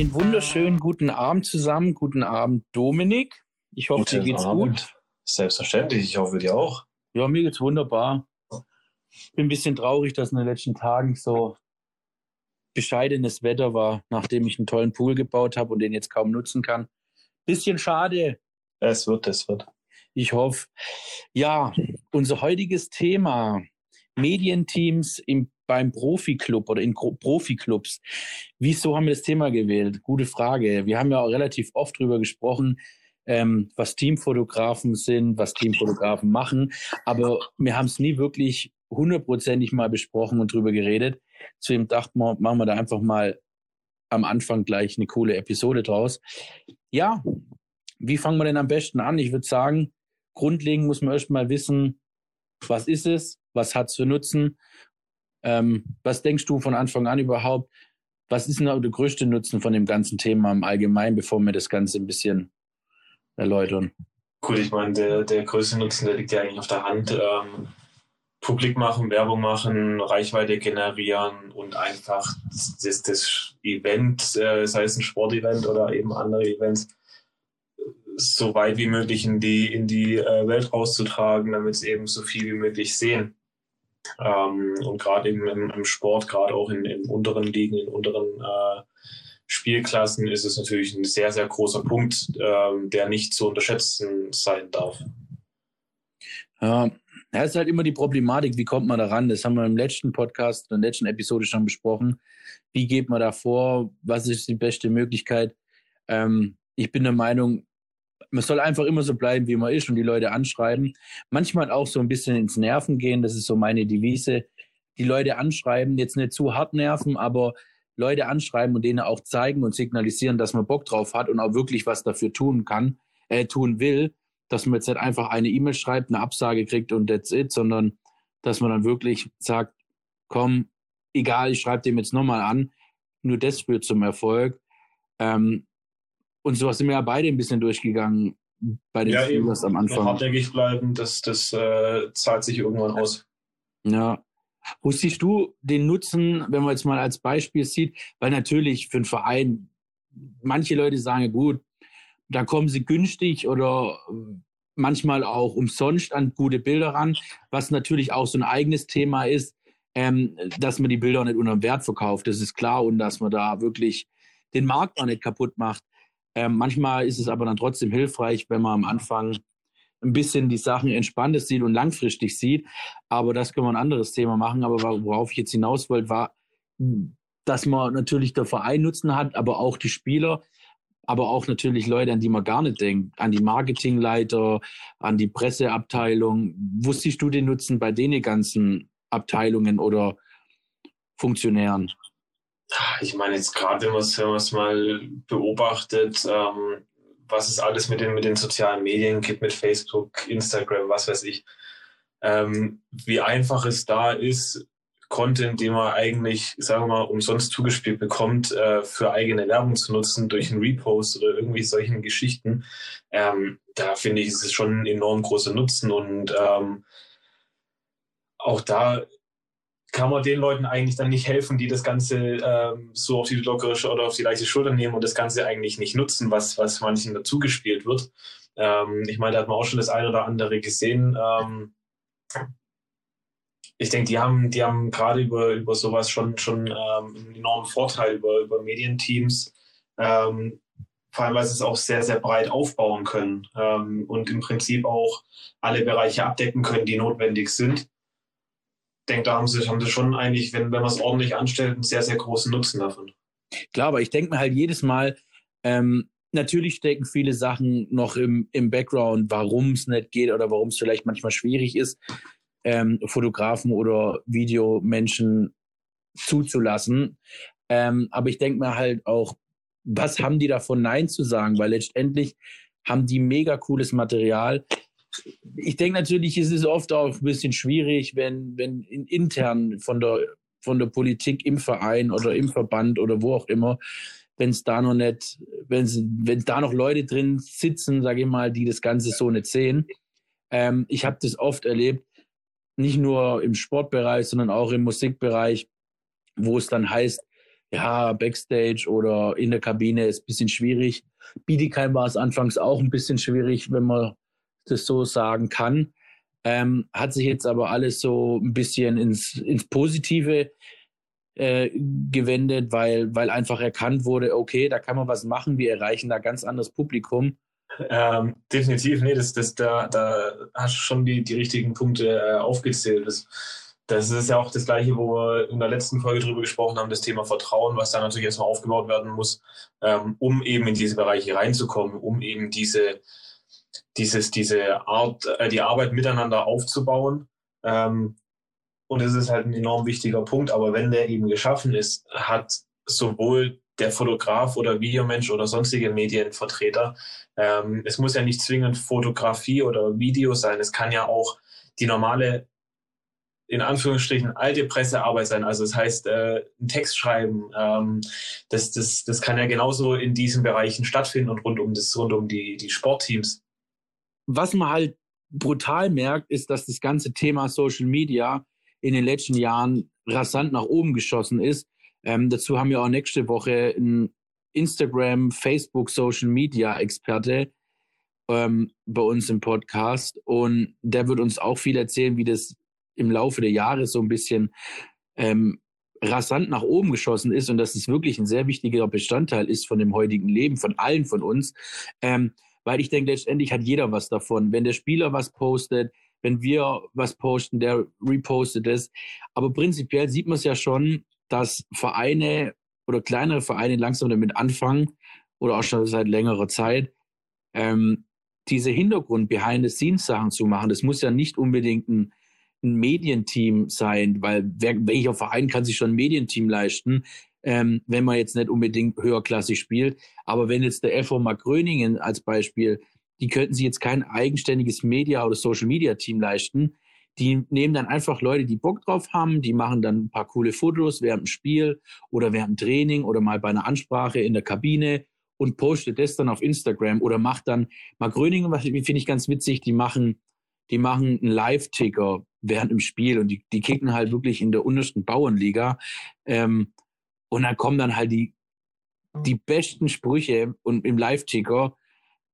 Einen wunderschönen guten Abend zusammen. Guten Abend, Dominik. Ich hoffe, Guten dir geht's Abend. gut. Selbstverständlich, ich hoffe dir auch. Ja, mir geht's wunderbar. Bin ein bisschen traurig, dass in den letzten Tagen so bescheidenes Wetter war, nachdem ich einen tollen Pool gebaut habe und den jetzt kaum nutzen kann. Bisschen schade. Es wird, es wird. Ich hoffe. Ja, unser heutiges Thema: Medienteams im, beim Profiklub oder in Profiklubs. Wieso haben wir das Thema gewählt? Gute Frage. Wir haben ja auch relativ oft drüber gesprochen, ähm, was Teamfotografen sind, was Teamfotografen machen, aber wir haben es nie wirklich hundertprozentig mal besprochen und drüber geredet. Deswegen dachten wir, machen wir da einfach mal am Anfang gleich eine coole Episode draus. Ja, wie fangen wir denn am besten an? Ich würde sagen, grundlegend muss man erst mal wissen, was ist es, was hat es für Nutzen, ähm, was denkst du von Anfang an überhaupt, was ist denn der größte Nutzen von dem ganzen Thema im Allgemeinen, bevor wir das Ganze ein bisschen erläutern? Gut, ich meine, der, der größte Nutzen, der liegt ja eigentlich auf der Hand. Ähm, Publik machen, Werbung machen, Reichweite generieren und einfach das, das Event, äh, sei es ein Sportevent oder eben andere Events, so weit wie möglich in die, in die äh, Welt rauszutragen, damit es eben so viel wie möglich sehen. Ähm, und gerade eben im, im Sport, gerade auch in, in unteren Ligen, in unteren äh, Spielklassen ist es natürlich ein sehr, sehr großer Punkt, ähm, der nicht zu unterschätzen sein darf. Ja, das ist halt immer die Problematik, wie kommt man da ran? Das haben wir im letzten Podcast, in der letzten Episode schon besprochen. Wie geht man da vor? Was ist die beste Möglichkeit? Ähm, ich bin der Meinung, man soll einfach immer so bleiben, wie man ist und die Leute anschreiben. Manchmal auch so ein bisschen ins Nerven gehen, das ist so meine Devise. Die Leute anschreiben, jetzt nicht zu hart nerven, aber Leute anschreiben und denen auch zeigen und signalisieren, dass man Bock drauf hat und auch wirklich was dafür tun kann, äh, tun will, dass man jetzt nicht einfach eine E-Mail schreibt, eine Absage kriegt und that's it, sondern dass man dann wirklich sagt, komm, egal, ich schreibe dem jetzt nochmal an, nur das führt zum Erfolg. Ähm, und sowas sind wir ja beide ein bisschen durchgegangen bei den Ja, eben. Spielers am Anfang. hartnäckig bleiben, das, das äh, zahlt sich irgendwann aus. Ja. Wo siehst du den Nutzen, wenn man jetzt mal als Beispiel sieht? Weil natürlich für einen Verein, manche Leute sagen, gut, da kommen sie günstig oder äh, manchmal auch umsonst an gute Bilder ran, was natürlich auch so ein eigenes Thema ist, ähm, dass man die Bilder nicht unter dem Wert verkauft. Das ist klar und dass man da wirklich den Markt auch nicht kaputt macht. Ähm, manchmal ist es aber dann trotzdem hilfreich, wenn man am Anfang ein bisschen die Sachen entspanntes sieht und langfristig sieht. Aber das können wir ein anderes Thema machen. Aber worauf ich jetzt hinaus wollte, war, dass man natürlich der Verein Nutzen hat, aber auch die Spieler, aber auch natürlich Leute, an die man gar nicht denkt, an die Marketingleiter, an die Presseabteilung. Wo siehst du den Nutzen bei den ganzen Abteilungen oder Funktionären? Ich meine, jetzt gerade, wenn man es mal beobachtet, ähm, was es alles mit den, mit den sozialen Medien gibt, mit Facebook, Instagram, was weiß ich, ähm, wie einfach es da ist, Content, den man eigentlich, sagen wir mal, umsonst zugespielt bekommt, äh, für eigene Werbung zu nutzen, durch einen Repost oder irgendwie solchen Geschichten. Ähm, da finde ich, ist es schon ein enorm großer Nutzen und ähm, auch da kann man den Leuten eigentlich dann nicht helfen, die das Ganze ähm, so auf die lockere Sch- oder auf die leichte Schulter nehmen und das Ganze eigentlich nicht nutzen, was, was manchen dazu gespielt wird. Ähm, ich meine, da hat man auch schon das eine oder andere gesehen. Ähm, ich denke, die haben, die haben gerade über, über sowas schon, schon ähm, einen enormen Vorteil über, über Medienteams, ähm, vor allem weil sie es auch sehr, sehr breit aufbauen können ähm, und im Prinzip auch alle Bereiche abdecken können, die notwendig sind denke, da haben sie, haben sie schon eigentlich, wenn, wenn man es ordentlich anstellt, einen sehr, sehr großen Nutzen davon. Klar, aber ich denke mir halt jedes Mal, ähm, natürlich stecken viele Sachen noch im, im Background, warum es nicht geht oder warum es vielleicht manchmal schwierig ist, ähm, Fotografen oder Videomenschen zuzulassen. Ähm, aber ich denke mir halt auch, was haben die davon, Nein zu sagen? Weil letztendlich haben die mega cooles Material. Ich denke natürlich, es ist oft auch ein bisschen schwierig, wenn, wenn in, intern von der, von der Politik im Verein oder im Verband oder wo auch immer, wenn es da noch nicht, wenn wenn da noch Leute drin sitzen, sage ich mal, die das Ganze so nicht sehen. Ähm, ich habe das oft erlebt, nicht nur im Sportbereich, sondern auch im Musikbereich, wo es dann heißt, ja, Backstage oder in der Kabine ist ein bisschen schwierig. Bietigheim war es anfangs auch ein bisschen schwierig, wenn man das so sagen kann. Ähm, hat sich jetzt aber alles so ein bisschen ins, ins Positive äh, gewendet, weil, weil einfach erkannt wurde, okay, da kann man was machen, wir erreichen da ganz anderes Publikum. Ähm, definitiv, nee, das, das, da, da hast du schon die, die richtigen Punkte äh, aufgezählt. Das, das ist ja auch das Gleiche, wo wir in der letzten Folge drüber gesprochen haben, das Thema Vertrauen, was da natürlich erstmal aufgebaut werden muss, ähm, um eben in diese Bereiche reinzukommen, um eben diese, dieses, diese Art, äh, die Arbeit miteinander aufzubauen. Ähm, und es ist halt ein enorm wichtiger Punkt. Aber wenn der eben geschaffen ist, hat sowohl der Fotograf oder Videomensch oder sonstige Medienvertreter, ähm, es muss ja nicht zwingend Fotografie oder Video sein. Es kann ja auch die normale in Anführungsstrichen alte Pressearbeit sein. Also das heißt, äh, einen Text schreiben, ähm, das, das, das kann ja genauso in diesen Bereichen stattfinden und rund um das, rund um die, die Sportteams. Was man halt brutal merkt, ist, dass das ganze Thema Social Media in den letzten Jahren rasant nach oben geschossen ist. Ähm, dazu haben wir auch nächste Woche einen Instagram, Facebook, Social Media Experte ähm, bei uns im Podcast und der wird uns auch viel erzählen, wie das im Laufe der Jahre so ein bisschen ähm, rasant nach oben geschossen ist und dass es wirklich ein sehr wichtiger Bestandteil ist von dem heutigen Leben, von allen von uns. Ähm, weil ich denke, letztendlich hat jeder was davon. Wenn der Spieler was postet, wenn wir was posten, der repostet es. Aber prinzipiell sieht man es ja schon, dass Vereine oder kleinere Vereine langsam damit anfangen oder auch schon seit längerer Zeit, ähm, diese Hintergrund-Behind-the-Scenes-Sachen zu machen. Das muss ja nicht unbedingt ein ein Medienteam sein, weil wer, welcher Verein kann sich schon ein Medienteam leisten, ähm, wenn man jetzt nicht unbedingt höherklassig spielt. Aber wenn jetzt der FO Mark Gröningen als Beispiel, die könnten sich jetzt kein eigenständiges Media- oder Social-Media-Team leisten. Die nehmen dann einfach Leute, die Bock drauf haben, die machen dann ein paar coole Fotos während dem Spiel oder während dem Training oder mal bei einer Ansprache in der Kabine und postet das dann auf Instagram oder macht dann, Mark Gröningen, was finde ich ganz witzig, die machen, die machen einen Live-Ticker während im Spiel und die, die kicken halt wirklich in der untersten Bauernliga. Ähm, und dann kommen dann halt die, die besten Sprüche und im Live-Ticker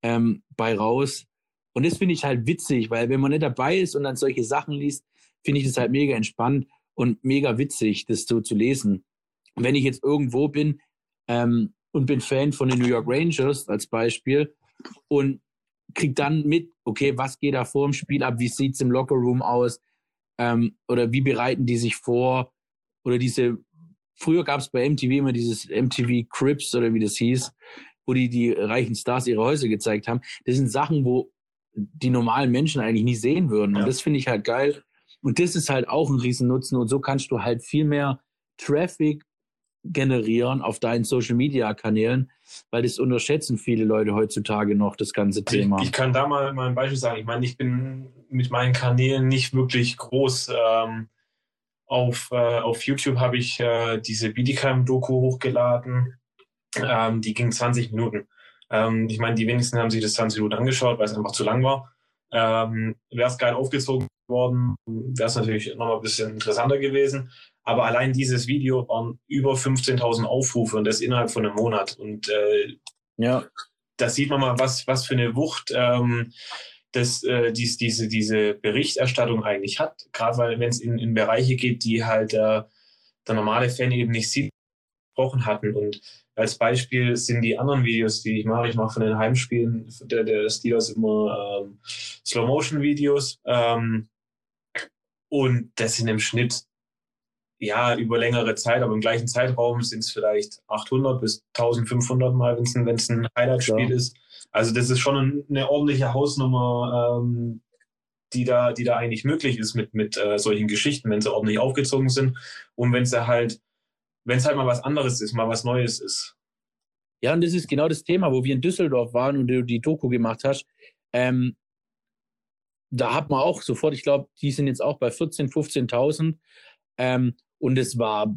ähm, bei raus. Und das finde ich halt witzig, weil wenn man nicht dabei ist und dann solche Sachen liest, finde ich das halt mega entspannt und mega witzig, das so zu lesen. Und wenn ich jetzt irgendwo bin ähm, und bin Fan von den New York Rangers als Beispiel und krieg dann mit, okay, was geht da vor dem Spiel ab, wie sieht's im Lockerroom aus, ähm, oder wie bereiten die sich vor? Oder diese, früher gab es bei MTV immer dieses MTV Crips oder wie das hieß, wo die die reichen Stars ihre Häuser gezeigt haben. Das sind Sachen, wo die normalen Menschen eigentlich nie sehen würden. Ja. Und das finde ich halt geil. Und das ist halt auch ein Riesennutzen. Und so kannst du halt viel mehr Traffic generieren auf deinen Social Media Kanälen, weil das unterschätzen viele Leute heutzutage noch, das ganze Thema. Ich, ich kann da mal, mal ein Beispiel sagen. Ich meine, ich bin mit meinen Kanälen nicht wirklich groß. Ähm, auf, äh, auf YouTube habe ich äh, diese Bietigheim-Doku hochgeladen. Ähm, die ging 20 Minuten. Ähm, ich meine, die wenigsten haben sich das 20 Minuten angeschaut, weil es einfach zu lang war. Ähm, wäre es geil aufgezogen worden, wäre es natürlich nochmal ein bisschen interessanter gewesen. Aber allein dieses Video waren über 15.000 Aufrufe und das innerhalb von einem Monat. Und äh, ja, da sieht man mal, was, was für eine Wucht ähm, das, äh, dies, diese, diese Berichterstattung eigentlich hat. Gerade weil, wenn es in, in Bereiche geht, die halt äh, der normale Fan eben nicht sieht, gesprochen hatten. Und als Beispiel sind die anderen Videos, die ich mache, ich mache von den Heimspielen der, der Steelers immer ähm, Slow-Motion-Videos. Ähm, und das sind im Schnitt ja, über längere Zeit, aber im gleichen Zeitraum sind es vielleicht 800 bis 1500 Mal, wenn es ein, Highlight-Spiel ja. ist. Also das ist schon eine ordentliche Hausnummer, ähm, die, da, die da eigentlich möglich ist mit, mit äh, solchen Geschichten, wenn sie ordentlich aufgezogen sind und wenn halt, es halt mal was anderes ist, mal was Neues ist. Ja, und das ist genau das Thema, wo wir in Düsseldorf waren und du die Doku gemacht hast. Ähm, da hat man auch sofort, ich glaube, die sind jetzt auch bei 14.000, 15.000. Ähm, und es war,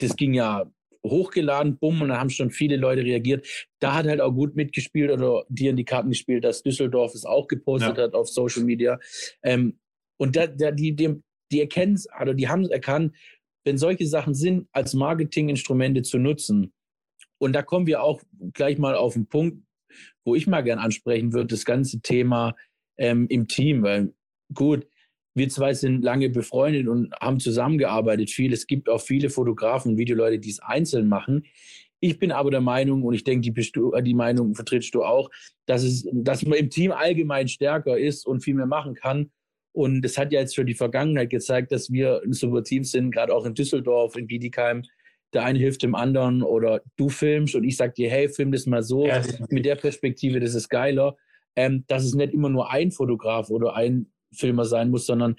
das ging ja hochgeladen, bumm, und da haben schon viele Leute reagiert. Da hat halt auch gut mitgespielt oder dir in die Karten gespielt, dass Düsseldorf es auch gepostet ja. hat auf Social Media. Ähm, und da, da, die, die, die erkennen es, oder die haben es erkannt, wenn solche Sachen sind, als Marketinginstrumente zu nutzen. Und da kommen wir auch gleich mal auf den Punkt, wo ich mal gern ansprechen würde, das ganze Thema ähm, im Team. Weil gut, wir zwei sind lange befreundet und haben zusammengearbeitet viel. Es gibt auch viele Fotografen und Videoleute, die es einzeln machen. Ich bin aber der Meinung, und ich denke, die, die Meinung vertrittst du auch, dass, es, dass man im Team allgemein stärker ist und viel mehr machen kann. Und es hat ja jetzt für die Vergangenheit gezeigt, dass wir ein super Team sind, gerade auch in Düsseldorf, in Bietigheim. Der eine hilft dem anderen oder du filmst und ich sag dir, hey, film das mal so ja, mit der Perspektive, das ist geiler. Ähm, dass es nicht immer nur ein Fotograf oder ein Filmer sein muss, sondern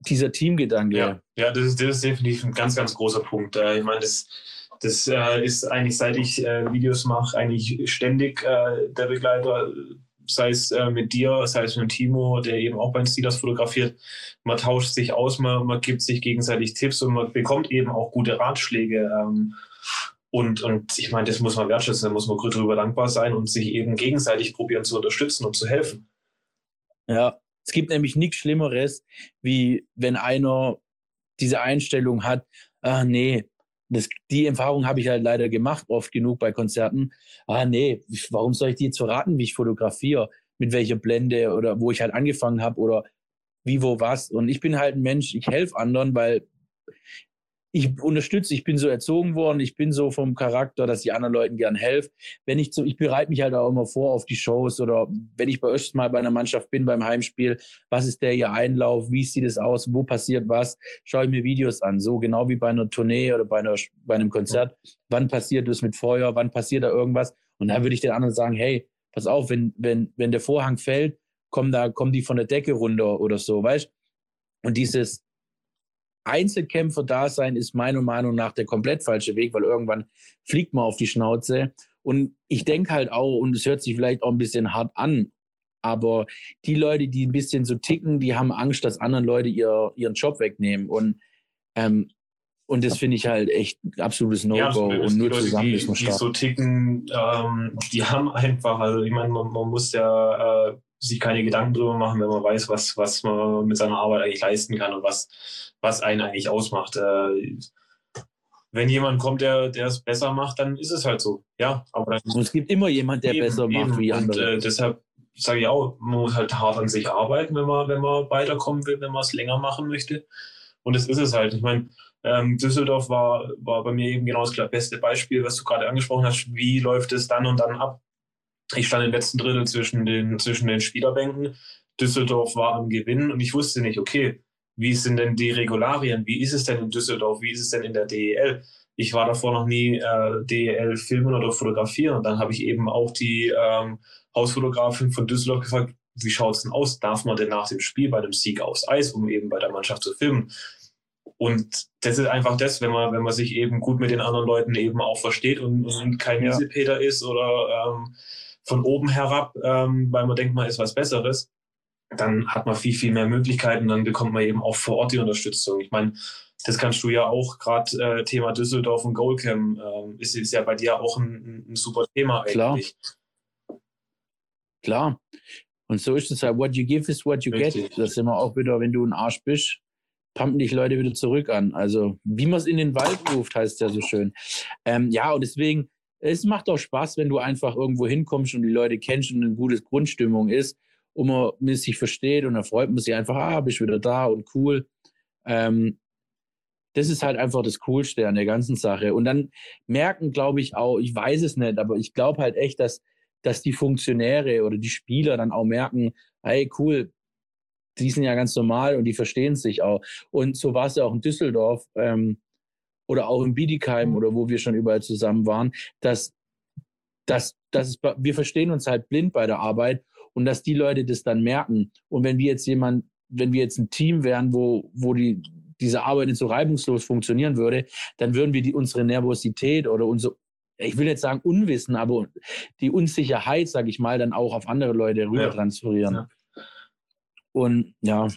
dieser Teamgedanke. Ja, ja das, ist, das ist definitiv ein ganz, ganz großer Punkt. Äh, ich meine, das, das äh, ist eigentlich, seit ich äh, Videos mache, eigentlich ständig der Begleiter, sei es äh, mit dir, sei es mit Timo, der eben auch beim Steelers fotografiert. Man tauscht sich aus, man, man gibt sich gegenseitig Tipps und man bekommt eben auch gute Ratschläge. Ähm, und, und ich meine, das muss man wertschätzen, da muss man darüber dankbar sein und sich eben gegenseitig probieren zu unterstützen und zu helfen. Ja, es gibt nämlich nichts Schlimmeres, wie wenn einer diese Einstellung hat, ah nee, das, die Erfahrung habe ich halt leider gemacht, oft genug bei Konzerten. Ah nee, warum soll ich dir jetzt verraten, wie ich fotografiere, mit welcher Blende oder wo ich halt angefangen habe oder wie, wo, was. Und ich bin halt ein Mensch, ich helfe anderen, weil ich unterstütze, ich bin so erzogen worden, ich bin so vom Charakter, dass ich anderen Leuten gern helfe. Wenn ich so, ich bereite mich halt auch immer vor auf die Shows oder wenn ich bei euch mal bei einer Mannschaft bin beim Heimspiel, was ist der ihr Einlauf, wie sieht es aus, wo passiert was, schaue ich mir Videos an, so genau wie bei einer Tournee oder bei, einer, bei einem Konzert. Wann passiert das mit Feuer, wann passiert da irgendwas? Und dann würde ich den anderen sagen, hey, pass auf, wenn, wenn, wenn der Vorhang fällt, kommen da, kommen die von der Decke runter oder so, weißt? Und dieses, Einzelkämpfer da sein ist meiner Meinung nach der komplett falsche Weg, weil irgendwann fliegt man auf die Schnauze. Und ich denke halt auch, und es hört sich vielleicht auch ein bisschen hart an, aber die Leute, die ein bisschen so ticken, die haben Angst, dass andere Leute ihr, ihren Job wegnehmen. Und, ähm, und das finde ich halt echt ein absolutes No-Go. Ja, und nur Leute, zusammen die, ist man stark. Die so ticken, ähm, die haben einfach, also ich meine, man, man muss ja äh, sich keine Gedanken drüber machen, wenn man weiß, was, was man mit seiner Arbeit eigentlich leisten kann und was, was einen eigentlich ausmacht. Äh, wenn jemand kommt, der, es besser macht, dann ist es halt so. Ja, aber dann, und es gibt immer jemand, der eben, besser eben. macht wie andere. Und äh, deshalb sage ich auch, man muss halt hart an sich arbeiten, wenn man, wenn man weiterkommen will, wenn man es länger machen möchte. Und das ist es halt. Ich meine, ähm, Düsseldorf war, war bei mir eben genau das beste Beispiel, was du gerade angesprochen hast. Wie läuft es dann und dann ab? Ich stand im letzten Drittel zwischen den, zwischen den Spielerbänken. Düsseldorf war am Gewinn und ich wusste nicht, okay, wie sind denn die Regularien? Wie ist es denn in Düsseldorf? Wie ist es denn in der DEL? Ich war davor noch nie äh, DEL filmen oder fotografieren. Und dann habe ich eben auch die ähm, Hausfotografin von Düsseldorf gefragt, wie schaut es denn aus? Darf man denn nach dem Spiel bei dem Sieg aufs Eis, um eben bei der Mannschaft zu filmen? Und das ist einfach das, wenn man, wenn man sich eben gut mit den anderen Leuten eben auch versteht und, und kein ja. Miesepeter ist oder ähm, von oben herab, ähm, weil man denkt, man ist was Besseres, dann hat man viel, viel mehr Möglichkeiten, dann bekommt man eben auch vor Ort die Unterstützung. Ich meine, das kannst du ja auch, gerade äh, Thema Düsseldorf und Goalcam, äh, ist, ist ja bei dir auch ein, ein super Thema eigentlich. Klar. Klar. Und so ist es halt, what you give is what you Richtig. get. Das ist immer auch wieder, wenn du ein Arsch bist, pumpen dich Leute wieder zurück an. Also, wie man es in den Wald ruft, heißt ja so schön. Ähm, ja, und deswegen, es macht auch Spaß, wenn du einfach irgendwo hinkommst und die Leute kennst und eine gute Grundstimmung ist und man sich versteht und dann freut man sich einfach, ah, bist wieder da und cool. Ähm, das ist halt einfach das Coolste an der ganzen Sache. Und dann merken, glaube ich, auch, ich weiß es nicht, aber ich glaube halt echt, dass, dass die Funktionäre oder die Spieler dann auch merken, hey, cool, die sind ja ganz normal und die verstehen sich auch. Und so war es ja auch in Düsseldorf ähm, oder auch in Bietigheim oder wo wir schon überall zusammen waren, dass, dass, dass es, wir verstehen uns halt blind bei der Arbeit und dass die Leute das dann merken. Und wenn wir jetzt jemand, wenn wir jetzt ein Team wären, wo, wo die, diese Arbeit nicht so reibungslos funktionieren würde, dann würden wir die, unsere Nervosität oder unsere, ich will jetzt sagen Unwissen, aber die Unsicherheit, sage ich mal, dann auch auf andere Leute rüber transferieren. Ja. Und ja.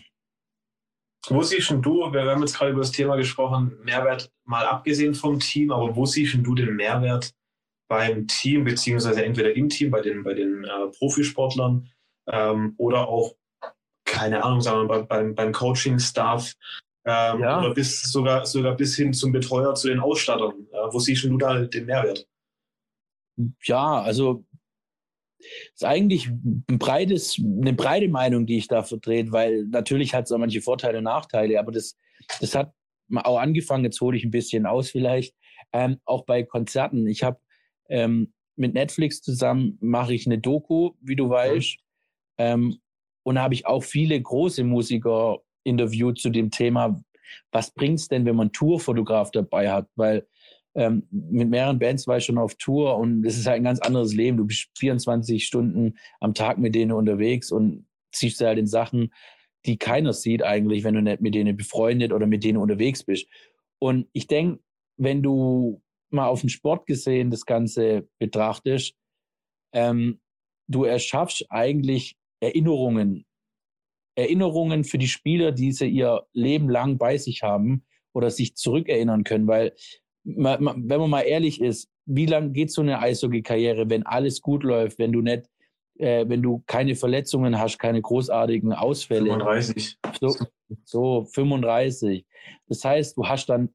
Wo siehst du, wir haben jetzt gerade über das Thema gesprochen, Mehrwert mal abgesehen vom Team, aber wo siehst du den Mehrwert beim Team, beziehungsweise entweder im Team, bei den, bei den äh, Profisportlern ähm, oder auch, keine Ahnung, sagen wir mal, beim, beim Coaching-Staff. Ähm, ja. Oder bis sogar, sogar bis hin zum Betreuer, zu den Ausstattern. Äh, wo siehst du da den Mehrwert? Ja, also ist eigentlich ein breites, eine breite Meinung, die ich da vertrete, weil natürlich hat es auch manche Vorteile und Nachteile, aber das, das hat auch angefangen, jetzt hole ich ein bisschen aus vielleicht, ähm, auch bei Konzerten. Ich habe ähm, mit Netflix zusammen mache ich eine Doku, wie du weißt, ähm, und habe ich auch viele große Musiker interviewt zu dem Thema, was bringt es denn, wenn man Tourfotograf dabei hat, weil ähm, mit mehreren Bands war ich schon auf Tour und es ist halt ein ganz anderes Leben. Du bist 24 Stunden am Tag mit denen unterwegs und ziehst halt in Sachen, die keiner sieht eigentlich, wenn du nicht mit denen befreundet oder mit denen unterwegs bist. Und ich denke, wenn du mal auf den Sport gesehen das Ganze betrachtest, ähm, du erschaffst eigentlich Erinnerungen. Erinnerungen für die Spieler, die sie ihr Leben lang bei sich haben oder sich zurückerinnern können, weil wenn man mal ehrlich ist, wie lange geht so eine Eishockey-Karriere, wenn alles gut läuft, wenn du nicht, äh, wenn du keine Verletzungen hast, keine großartigen Ausfälle? 35. So, so 35. Das heißt, du hast dann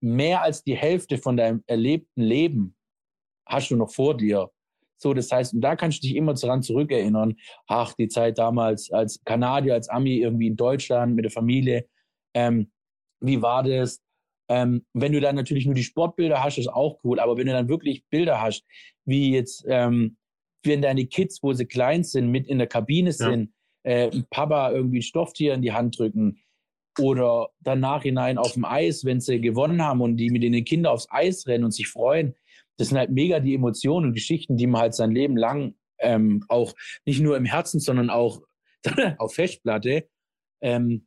mehr als die Hälfte von deinem erlebten Leben hast du noch vor dir. So, das heißt, und da kannst du dich immer daran zurückerinnern. Ach, die Zeit damals als Kanadier, als Ami irgendwie in Deutschland mit der Familie. Ähm, wie war das? Ähm, wenn du dann natürlich nur die Sportbilder hast, ist auch cool. Aber wenn du dann wirklich Bilder hast, wie jetzt, ähm, wenn deine Kids, wo sie klein sind, mit in der Kabine sind, ja. äh, Papa irgendwie ein Stofftier in die Hand drücken oder dann nachhinein auf dem Eis, wenn sie gewonnen haben und die mit den Kindern aufs Eis rennen und sich freuen. Das sind halt mega die Emotionen und Geschichten, die man halt sein Leben lang ähm, auch nicht nur im Herzen, sondern auch auf Festplatte ähm,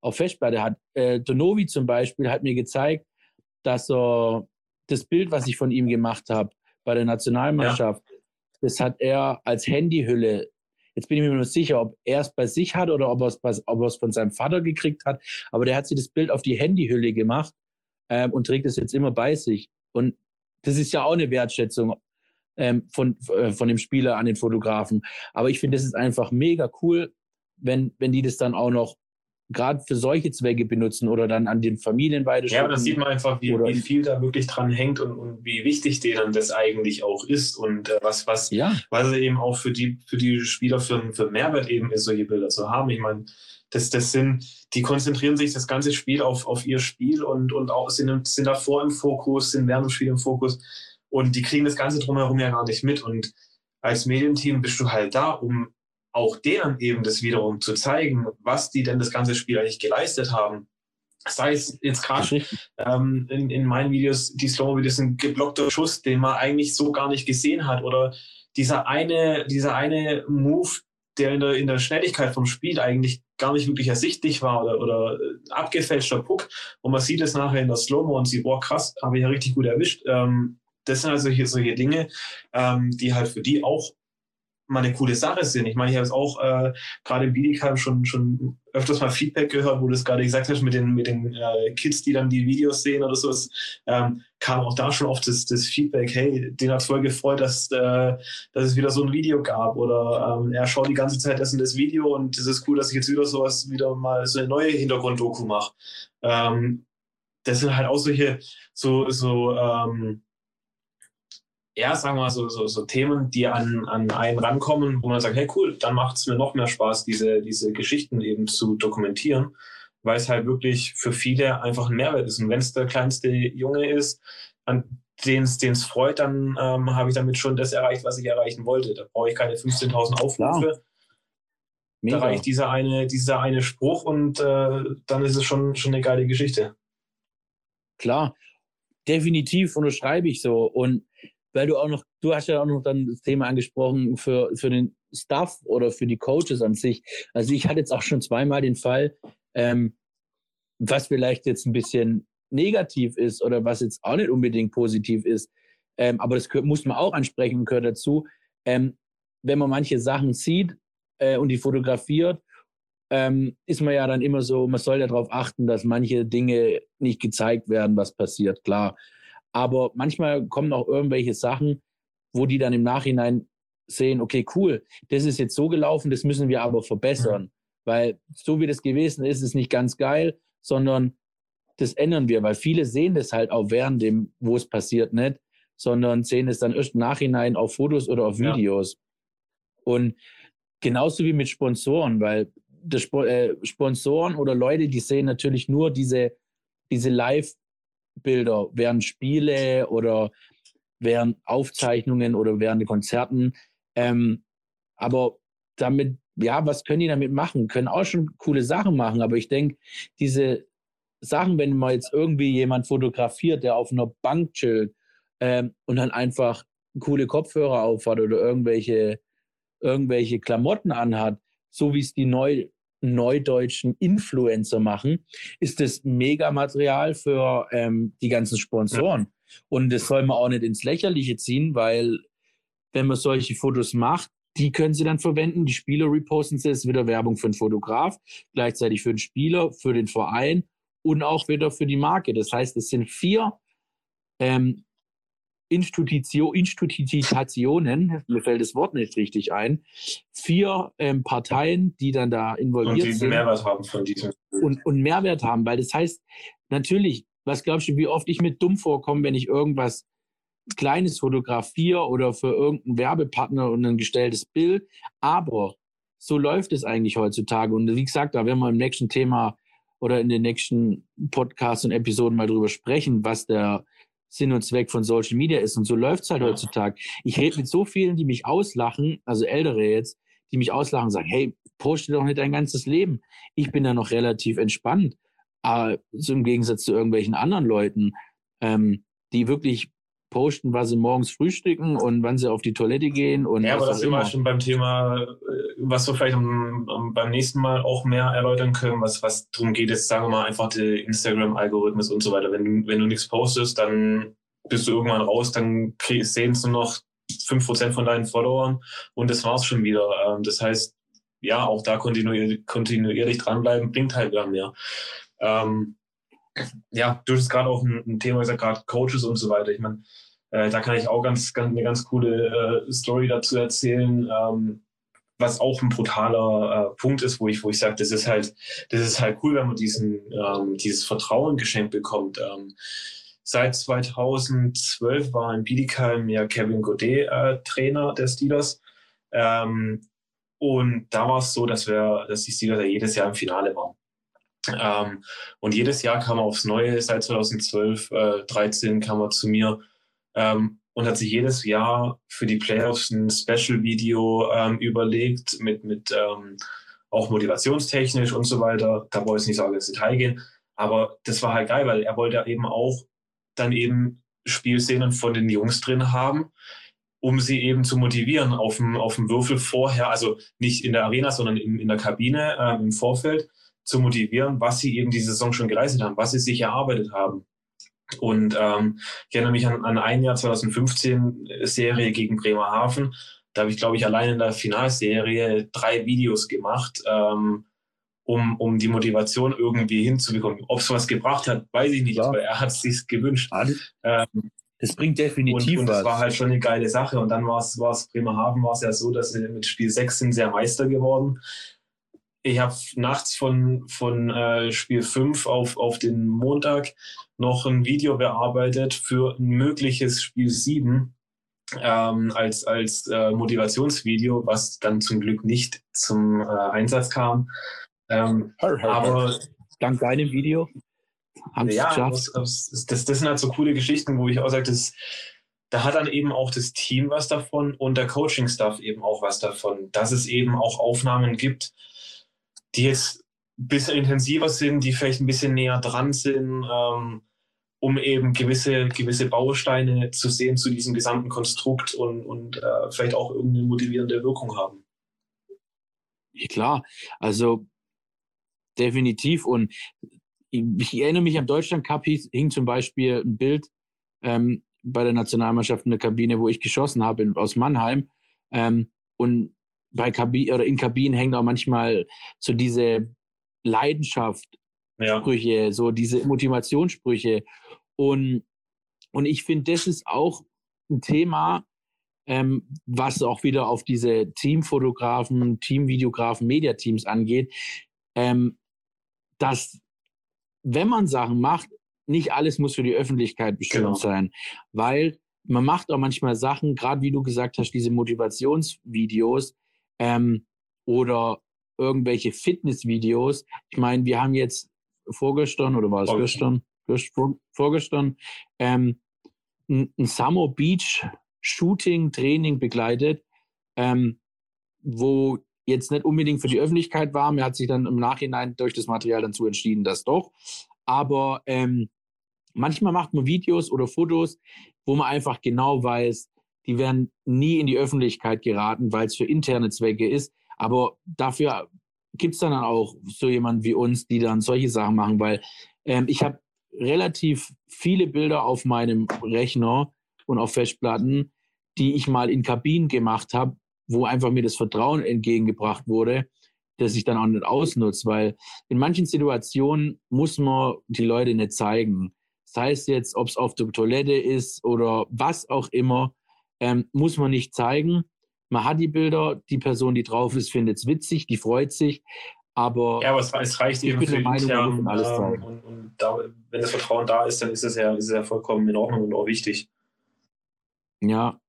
auf Festplatte hat. Äh, Donovi zum Beispiel hat mir gezeigt, dass er das Bild, was ich von ihm gemacht habe bei der Nationalmannschaft, ja. das hat er als Handyhülle. Jetzt bin ich mir nicht sicher, ob er es bei sich hat oder ob er es, ob er es von seinem Vater gekriegt hat. Aber der hat sich das Bild auf die Handyhülle gemacht ähm, und trägt es jetzt immer bei sich. Und das ist ja auch eine Wertschätzung ähm, von, äh, von dem Spieler an den Fotografen. Aber ich finde, das ist einfach mega cool, wenn, wenn die das dann auch noch gerade für solche Zwecke benutzen oder dann an den Familien weiter Ja, aber da sieht man einfach, wie, wie, viel da wirklich dran hängt und, und, wie wichtig denen das eigentlich auch ist und äh, was, was, ja. was eben auch für die, für die Spieler für, für Mehrwert eben ist, solche Bilder zu haben. Ich meine, das, das sind, die konzentrieren sich das ganze Spiel auf, auf ihr Spiel und, und auch sind, sind davor im Fokus, sind während dem Spiel im Fokus und die kriegen das Ganze drumherum ja gar nicht mit und als Medienteam bist du halt da, um auch denen eben das wiederum zu zeigen, was die denn das ganze Spiel eigentlich geleistet haben. Sei es jetzt gerade ähm, in, in meinen Videos, die Slow-Videos, ein geblockter Schuss, den man eigentlich so gar nicht gesehen hat. Oder dieser eine, dieser eine Move, der in der, in der Schnelligkeit vom Spiel eigentlich gar nicht wirklich ersichtlich war oder, oder abgefälschter Puck. Und man sieht es nachher in der Slow-Mo und sieht, boah, krass, habe ich ja richtig gut erwischt. Ähm, das sind also hier solche Dinge, ähm, die halt für die auch mal eine coole Sache sind. Ich meine, ich habe es auch äh, gerade in Bietigheim schon, schon öfters mal Feedback gehört, wo du es gerade gesagt hast, mit den, mit den äh, Kids, die dann die Videos sehen oder so. Es ähm, kam auch da schon oft das, das Feedback, hey, den hat voll gefreut, dass, äh, dass es wieder so ein Video gab. Oder ähm, er schaut die ganze Zeit das und das Video und es ist cool, dass ich jetzt wieder sowas, wieder mal so eine neue Hintergrunddoku mache. Ähm, das sind halt auch solche, so, so ähm, ja, sagen wir mal, so, so, so Themen, die an, an einen rankommen, wo man sagt, hey cool, dann macht es mir noch mehr Spaß, diese, diese Geschichten eben zu dokumentieren, weil es halt wirklich für viele einfach ein Mehrwert ist. Und wenn es der kleinste Junge ist, an den es freut, dann ähm, habe ich damit schon das erreicht, was ich erreichen wollte. Da brauche ich keine 15.000 Aufrufe. Da reicht dieser eine, dieser eine Spruch und äh, dann ist es schon, schon eine geile Geschichte. Klar, definitiv unterschreibe ich so. Und weil du auch noch, du hast ja auch noch dann das Thema angesprochen für, für den Staff oder für die Coaches an sich. Also ich hatte jetzt auch schon zweimal den Fall, ähm, was vielleicht jetzt ein bisschen negativ ist oder was jetzt auch nicht unbedingt positiv ist, ähm, aber das muss man auch ansprechen gehört dazu. Ähm, wenn man manche Sachen sieht äh, und die fotografiert, ähm, ist man ja dann immer so, man soll ja darauf achten, dass manche Dinge nicht gezeigt werden, was passiert, klar. Aber manchmal kommen auch irgendwelche Sachen, wo die dann im Nachhinein sehen, okay, cool, das ist jetzt so gelaufen, das müssen wir aber verbessern. Mhm. Weil so wie das gewesen ist, ist nicht ganz geil. sondern das ändern wir, weil viele sehen das halt auch während dem, wo es passiert, nicht, sondern sehen es dann erst im Nachhinein auf Fotos oder auf Videos. Ja. Und genauso wie mit Sponsoren, weil Sp äh, Sponsoren oder Leute, die sehen natürlich nur diese, diese Live-Bilder während Spiele oder während Aufzeichnungen oder während Konzerten. Ähm, aber damit, ja, was können die damit machen? Können auch schon coole Sachen machen, aber ich denke, diese Sachen, wenn man jetzt irgendwie jemand fotografiert, der auf einer Bank chillt ähm, und dann einfach coole Kopfhörer aufhat oder irgendwelche, irgendwelche Klamotten anhat, so wie es die neu, neudeutschen Influencer machen, ist das Megamaterial für ähm, die ganzen Sponsoren. Und das soll man auch nicht ins Lächerliche ziehen, weil wenn man solche Fotos macht, die können sie dann verwenden. Die Spieler reposten sie, es ist wieder Werbung für den Fotograf, gleichzeitig für den Spieler, für den Verein und auch wieder für die Marke. Das heißt, es sind vier ähm, Institutio, Institutionen, mir fällt das Wort nicht richtig ein, vier ähm, Parteien, die dann da involviert und sind. Mehrwert haben von diesem. Und, und Mehrwert haben, weil das heißt, natürlich, was glaubst du, wie oft ich mit dumm vorkomme, wenn ich irgendwas Kleines fotografiere oder für irgendeinen Werbepartner und ein gestelltes Bild. Aber so läuft es eigentlich heutzutage. Und wie gesagt, da werden wir im nächsten Thema oder in den nächsten Podcasts und Episoden mal drüber sprechen, was der Sinn und Zweck von Social Media ist. Und so läuft es halt ja. heutzutage. Ich rede mit so vielen, die mich auslachen, also Ältere jetzt, die mich auslachen und sagen, hey, poste doch nicht dein ganzes Leben. Ich bin da noch relativ entspannt. Aber so im Gegensatz zu irgendwelchen anderen Leuten, ähm, die wirklich posten, was sie morgens frühstücken und wann sie auf die Toilette gehen. Und ja, aber das sind wir schon beim Thema, äh, was wir vielleicht um, um, beim nächsten Mal auch mehr erläutern können, was, was darum geht, jetzt sagen wir mal einfach der Instagram-Algorithmus und so weiter. Wenn du, wenn du nichts postest, dann bist du irgendwann raus, dann sehen es nur noch 5% von deinen Followern und das war's schon wieder. Ähm, das heißt, ja, auch da kontinuierlich, kontinuierlich dranbleiben, bringt halt wieder mehr. Ähm, ja, du hast gerade auch ein, ein, Thema gesagt, gerade Coaches und so weiter. Ich meine, äh, da kann ich auch ganz, ganz eine ganz coole äh, Story dazu erzählen, ähm, was auch ein brutaler äh, Punkt ist, wo ich, wo ich sage, das ist halt, das ist halt cool, wenn man diesen, ähm, dieses Vertrauen geschenkt bekommt. Ähm, seit 2012 war in Bietigheim ja Kevin Godet äh, Trainer der Steelers. Ähm, und da war es so, dass wir, dass die Steelers ja jedes Jahr im Finale waren. Ähm, und jedes Jahr kam er aufs Neue, seit 2012, äh, 13 kam er zu mir ähm, und hat sich jedes Jahr für die Playoffs ein Special-Video ähm, überlegt, mit, mit ähm, auch motivationstechnisch und so weiter. Da wollte ich nicht sagen ins Detail gehen, aber das war halt geil, weil er wollte eben auch dann eben Spielszenen von den Jungs drin haben, um sie eben zu motivieren auf dem, auf dem Würfel vorher, also nicht in der Arena, sondern in, in der Kabine äh, im Vorfeld zu motivieren, was sie eben diese Saison schon geleistet haben, was sie sich erarbeitet haben. Und ähm, ich erinnere mich an, an ein Jahr 2015 Serie gegen Bremerhaven. Da habe ich, glaube ich, allein in der Finalserie drei Videos gemacht, ähm, um, um die Motivation irgendwie hinzubekommen. Ob es was gebracht hat, weiß ich nicht, ja. aber er hat es sich gewünscht. Ähm, das bringt definitiv und, und was. das war halt schon eine geile Sache. Und dann war es Bremerhaven war es ja so, dass sie mit Spiel 6 sind sehr Meister geworden ich habe nachts von, von äh, Spiel 5 auf, auf den Montag noch ein Video bearbeitet für ein mögliches Spiel 7 ähm, als, als äh, Motivationsvideo, was dann zum Glück nicht zum äh, Einsatz kam. Ähm, aber dank deinem Video? Haben ja, das, das, das sind halt so coole Geschichten, wo ich auch sage, das, da hat dann eben auch das Team was davon und der Coaching-Staff eben auch was davon, dass es eben auch Aufnahmen gibt, die jetzt ein bisschen intensiver sind, die vielleicht ein bisschen näher dran sind, ähm, um eben gewisse, gewisse Bausteine zu sehen zu diesem gesamten Konstrukt und, und äh, vielleicht auch irgendeine motivierende Wirkung haben. Ja, klar, also definitiv. Und ich erinnere mich am Deutschland Cup hing zum Beispiel ein Bild ähm, bei der Nationalmannschaft in der Kabine, wo ich geschossen habe aus Mannheim. Ähm, und bei Kabinen oder in Kabinen hängen auch manchmal so diese Leidenschaft, ja. Sprüche, so diese Motivationssprüche. Und, und ich finde, das ist auch ein Thema, ähm, was auch wieder auf diese Teamfotografen, Teamvideografen, Mediateams angeht, ähm, dass wenn man Sachen macht, nicht alles muss für die Öffentlichkeit bestimmt genau. sein, weil man macht auch manchmal Sachen, gerade wie du gesagt hast, diese Motivationsvideos ähm, oder irgendwelche Fitnessvideos. Ich meine, wir haben jetzt vorgestern oder war es gestern, gestern, vorgestern ähm, ein, ein Summer Beach Shooting Training begleitet, ähm, wo jetzt nicht unbedingt für die Öffentlichkeit war. Mir hat sich dann im Nachhinein durch das Material dazu entschieden, dass doch. Aber ähm, manchmal macht man Videos oder Fotos, wo man einfach genau weiß, die werden nie in die Öffentlichkeit geraten, weil es für interne Zwecke ist. Aber dafür gibt es dann auch so jemanden wie uns, die dann solche Sachen machen, weil ähm, ich habe relativ viele Bilder auf meinem Rechner und auf Festplatten, die ich mal in Kabinen gemacht habe, wo einfach mir das Vertrauen entgegengebracht wurde, das ich dann auch nicht ausnutze, weil in manchen Situationen muss man die Leute nicht zeigen. Sei es jetzt, ob es auf der Toilette ist oder was auch immer, ähm, muss man nicht zeigen. Man hat die Bilder, die Person, die drauf ist, findet es witzig, die freut sich. Aber, ja, aber es, es reicht eben für Meinung, intern. Alles ähm, und, und da, wenn das Vertrauen da ist, dann ist es ja, ist es ja vollkommen in Ordnung und auch wichtig. Ja,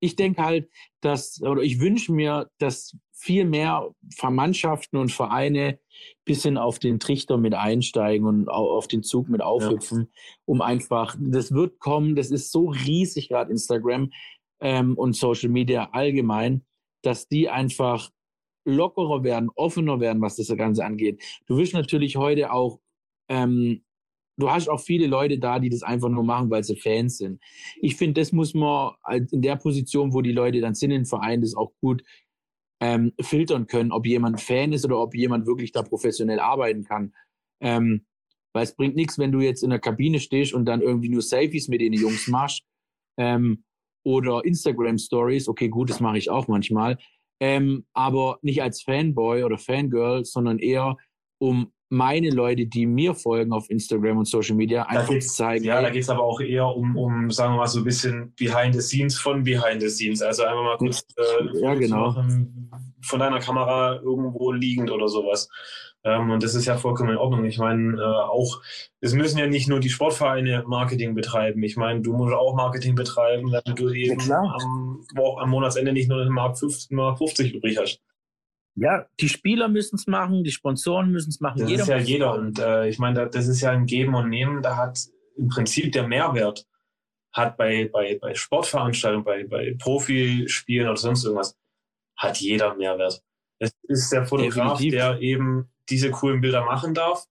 ich denke halt, dass, oder ich wünsche mir, dass viel mehr Mannschaften und Vereine ein bisschen auf den Trichter mit einsteigen und auf den Zug mit aufhüpfen, ja. um einfach, das wird kommen, das ist so riesig gerade Instagram ähm, und Social Media allgemein, dass die einfach lockerer werden, offener werden, was das Ganze angeht. Du wirst natürlich heute auch ähm, du hast auch viele Leute da, die das einfach nur machen, weil sie Fans sind. Ich finde, das muss man in der Position, wo die Leute dann sind im Verein, das auch gut ähm, filtern können, ob jemand Fan ist oder ob jemand wirklich da professionell arbeiten kann. Ähm, weil es bringt nichts, wenn du jetzt in der Kabine stehst und dann irgendwie nur Selfies mit den Jungs machst ähm, oder Instagram Stories. Okay, gut, das mache ich auch manchmal. Ähm, aber nicht als Fanboy oder Fangirl, sondern eher um meine Leute, die mir folgen auf Instagram und Social Media, einfach zu zeigen. Ja, da geht es aber auch eher um, um, sagen wir mal, so ein bisschen Behind the Scenes von Behind the Scenes. Also einfach mal kurz äh, ja, genau. von deiner Kamera irgendwo liegend oder sowas. Ähm, und das ist ja vollkommen in Ordnung. Ich meine, äh, auch, es müssen ja nicht nur die Sportvereine Marketing betreiben. Ich meine, du musst auch Marketing betreiben, damit du eben ja, am, am Monatsende nicht nur den Mark 50, Mark 50 übrig hast. Ja, die Spieler müssen es machen, die Sponsoren müssen es machen. Das jeder ist ja jeder. Und äh, ich meine, das ist ja ein Geben und Nehmen. Da hat im Prinzip der Mehrwert hat bei, bei, bei Sportveranstaltungen, bei, bei Profispielen oder sonst irgendwas, hat jeder Mehrwert. Es ist der Fotograf, Definitiv. der eben diese coolen Bilder machen darf,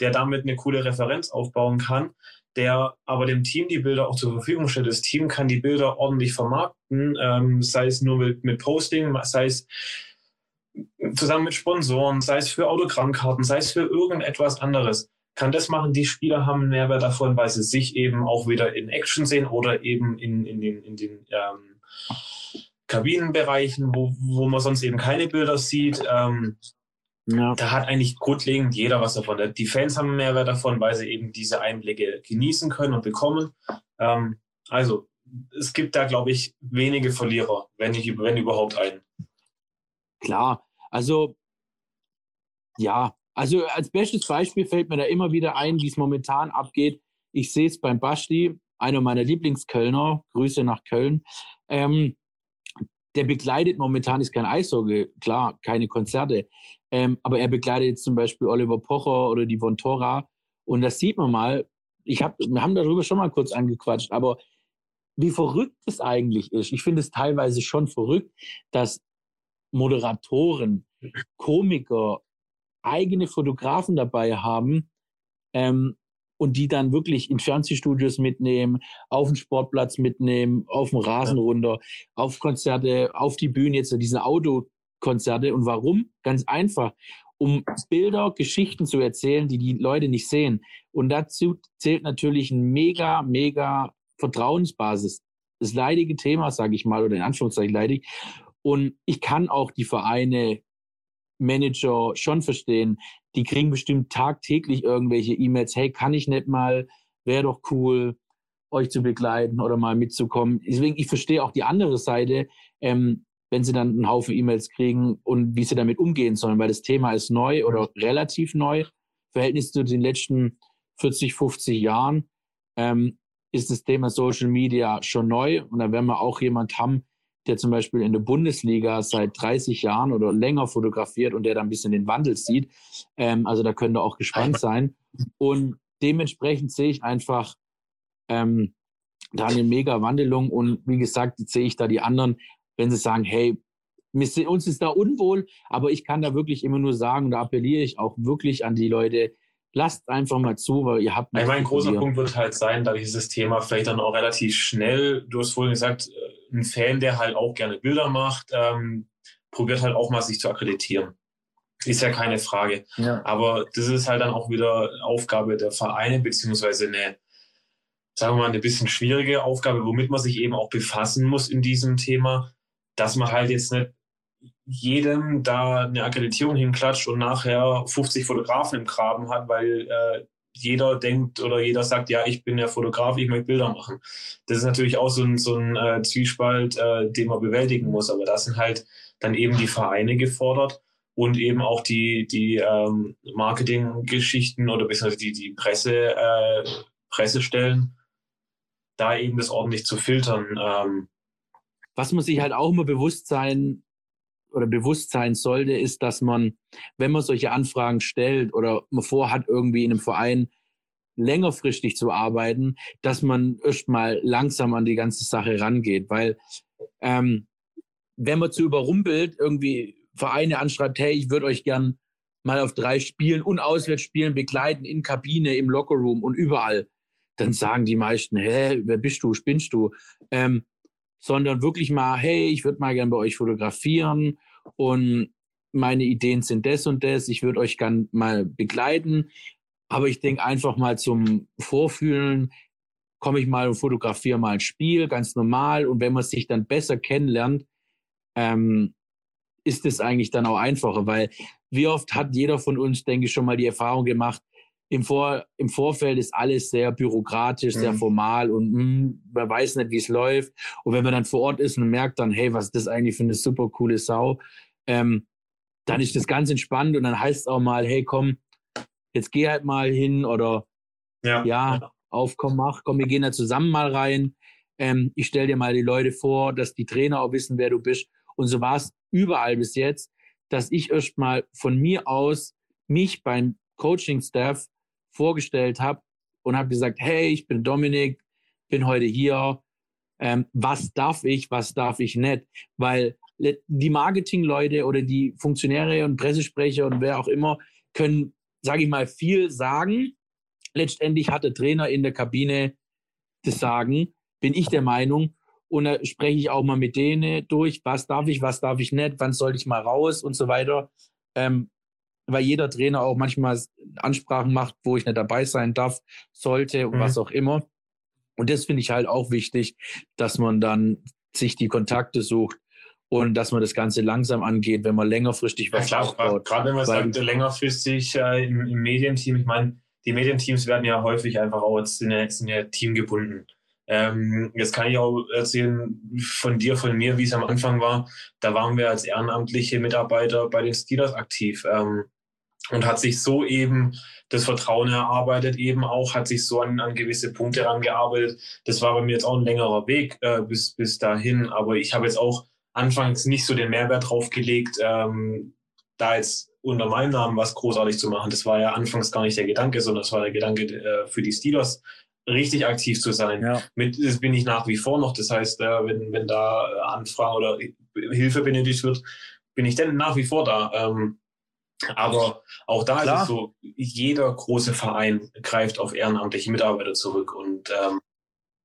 der damit eine coole Referenz aufbauen kann, der aber dem Team die Bilder auch zur Verfügung stellt. Das Team kann die Bilder ordentlich vermarkten, ähm, sei es nur mit, mit Posting, sei es zusammen mit Sponsoren, sei es für Autogrammkarten, sei es für irgendetwas anderes, kann das machen. Die Spieler haben einen Mehrwert davon, weil sie sich eben auch wieder in Action sehen oder eben in, in den, in den ähm, Kabinenbereichen, wo, wo man sonst eben keine Bilder sieht. Ähm, ja. Da hat eigentlich grundlegend jeder was davon. Die Fans haben Mehrwert davon, weil sie eben diese Einblicke genießen können und bekommen. Ähm, also es gibt da, glaube ich, wenige Verlierer, wenn, nicht, wenn überhaupt einen. Klar, also ja, also als bestes Beispiel fällt mir da immer wieder ein, wie es momentan abgeht. Ich sehe es beim Basti, einer meiner Lieblingskölner, Grüße nach Köln. Ähm, der begleitet momentan ist kein Eishockey, klar, keine Konzerte, ähm, aber er begleitet jetzt zum Beispiel Oliver Pocher oder die Vontora und das sieht man mal. Ich hab, wir haben darüber schon mal kurz angequatscht, aber wie verrückt es eigentlich ist. Ich finde es teilweise schon verrückt, dass Moderatoren, Komiker, eigene Fotografen dabei haben ähm, und die dann wirklich in Fernsehstudios mitnehmen, auf den Sportplatz mitnehmen, auf den Rasen runter, auf Konzerte, auf die Bühne, jetzt diese Autokonzerte. Und warum? Ganz einfach, um Bilder, Geschichten zu erzählen, die die Leute nicht sehen. Und dazu zählt natürlich ein mega, mega Vertrauensbasis. Das leidige Thema, sage ich mal, oder in Anführungszeichen leidig. Und ich kann auch die Vereine, Manager schon verstehen. Die kriegen bestimmt tagtäglich irgendwelche E-Mails. Hey, kann ich nicht mal? Wäre doch cool, euch zu begleiten oder mal mitzukommen. Deswegen, ich verstehe auch die andere Seite, ähm, wenn sie dann einen Haufen E-Mails kriegen und wie sie damit umgehen sollen, weil das Thema ist neu oder relativ neu Verhältnis zu den letzten 40, 50 Jahren ähm, ist das Thema Social Media schon neu. Und da werden wir auch jemand haben, der zum Beispiel in der Bundesliga seit 30 Jahren oder länger fotografiert und der da ein bisschen den Wandel sieht. Ähm, also da könnt ihr auch gespannt sein. Und dementsprechend sehe ich einfach ähm, da eine mega Wandelung. Und wie gesagt, sehe ich da die anderen, wenn sie sagen, hey, uns ist da unwohl, aber ich kann da wirklich immer nur sagen, da appelliere ich auch wirklich an die Leute, lasst einfach mal zu, weil ihr habt. Ich meine, ein großer Punkt wird halt sein, da dieses Thema vielleicht dann auch relativ schnell, du hast vorhin gesagt, äh, ein Fan, der halt auch gerne Bilder macht, ähm, probiert halt auch mal sich zu akkreditieren. Ist ja keine Frage. Ja. Aber das ist halt dann auch wieder Aufgabe der Vereine, beziehungsweise eine, sagen wir mal, eine bisschen schwierige Aufgabe, womit man sich eben auch befassen muss in diesem Thema, dass man halt jetzt nicht jedem da eine Akkreditierung hinklatscht und nachher 50 Fotografen im Graben hat, weil äh, jeder denkt oder jeder sagt, ja, ich bin der Fotograf, ich möchte Bilder machen. Das ist natürlich auch so ein, so ein äh, Zwiespalt, äh, den man bewältigen muss. Aber da sind halt dann eben die Vereine gefordert und eben auch die, die ähm, Marketinggeschichten oder beziehungsweise die, die Presse, äh, Pressestellen, da eben das ordentlich zu filtern. Ähm. Was man sich halt auch immer bewusst sein oder bewusst sein sollte, ist, dass man, wenn man solche Anfragen stellt oder man vorhat, irgendwie in einem Verein längerfristig zu arbeiten, dass man erst mal langsam an die ganze Sache rangeht. Weil ähm, wenn man zu überrumpelt, irgendwie Vereine anschreibt, hey, ich würde euch gern mal auf drei Spielen und Auswärtsspielen begleiten, in Kabine, im Lockerroom und überall, dann sagen die meisten, hä, wer bist du, spinnst du? Ähm, sondern wirklich mal, hey, ich würde mal gern bei euch fotografieren und meine Ideen sind das und das, ich würde euch gern mal begleiten. Aber ich denke einfach mal zum Vorfühlen, komme ich mal und fotografiere mal ein Spiel, ganz normal. Und wenn man sich dann besser kennenlernt, ähm, ist es eigentlich dann auch einfacher, weil wie oft hat jeder von uns, denke ich, schon mal die Erfahrung gemacht, im, Vor im Vorfeld ist alles sehr bürokratisch, mhm. sehr formal und mh, hm, man weiß nicht, wie es läuft. Und wenn man dann vor Ort ist und merkt dann, hey, was ist das eigentlich für eine super coole Sau, ähm, dann ist das ganz entspannt und dann heißt es auch mal, hey, komm, jetzt geh halt mal hin oder ja, ja auf, komm, mach, komm, wir gehen da zusammen mal rein. Ähm, ich stelle dir mal die Leute vor, dass die Trainer auch wissen, wer du bist. Und so war es überall bis jetzt, dass ich erst mal von mir aus mich beim Coaching-Staff vorgestellt habe und habe gesagt, hey, ich bin Dominik, bin heute hier. Ähm, was darf ich, was darf ich nicht? Weil die Marketingleute oder die Funktionäre und Pressesprecher und wer auch immer können, sage ich mal, viel sagen. Letztendlich hat der Trainer in der Kabine das Sagen, bin ich der Meinung. Und da spreche ich auch mal mit denen durch, was darf ich, was darf ich nicht, wann soll ich mal raus und so weiter. Ähm, weil jeder Trainer auch manchmal Ansprachen macht, wo ich nicht dabei sein darf, sollte und mhm. was auch immer. Und das finde ich halt auch wichtig, dass man dann sich die Kontakte sucht und dass man das Ganze langsam angeht, wenn man längerfristig was ja, klar, aufbaut. Gerade wenn man sagt, längerfristig äh, im, im, Medienteam, ich meine, die Medienteams werden ja häufig einfach auch jetzt in der, in der Team gebunden. Ähm, jetzt kann ich auch erzählen von dir, von mir, wie es am Anfang war. Da waren wir als ehrenamtliche Mitarbeiter bei den Steelers aktiv ähm, und hat sich so eben das Vertrauen erarbeitet, eben auch, hat sich so an, an gewisse Punkte herangearbeitet. Das war bei mir jetzt auch ein längerer Weg äh, bis, bis dahin, aber ich habe jetzt auch anfangs nicht so den Mehrwert drauf gelegt, ähm, da jetzt unter meinem Namen was großartig zu machen. Das war ja anfangs gar nicht der Gedanke, sondern das war der Gedanke äh, für die Steelers richtig aktiv zu sein. Ja. Mit das bin ich nach wie vor noch. Das heißt, äh, wenn, wenn da Anfragen oder Hilfe benötigt wird, bin ich dann nach wie vor da. Ähm, aber auch da Klar. ist es so, jeder große Verein greift auf ehrenamtliche Mitarbeiter zurück und ähm,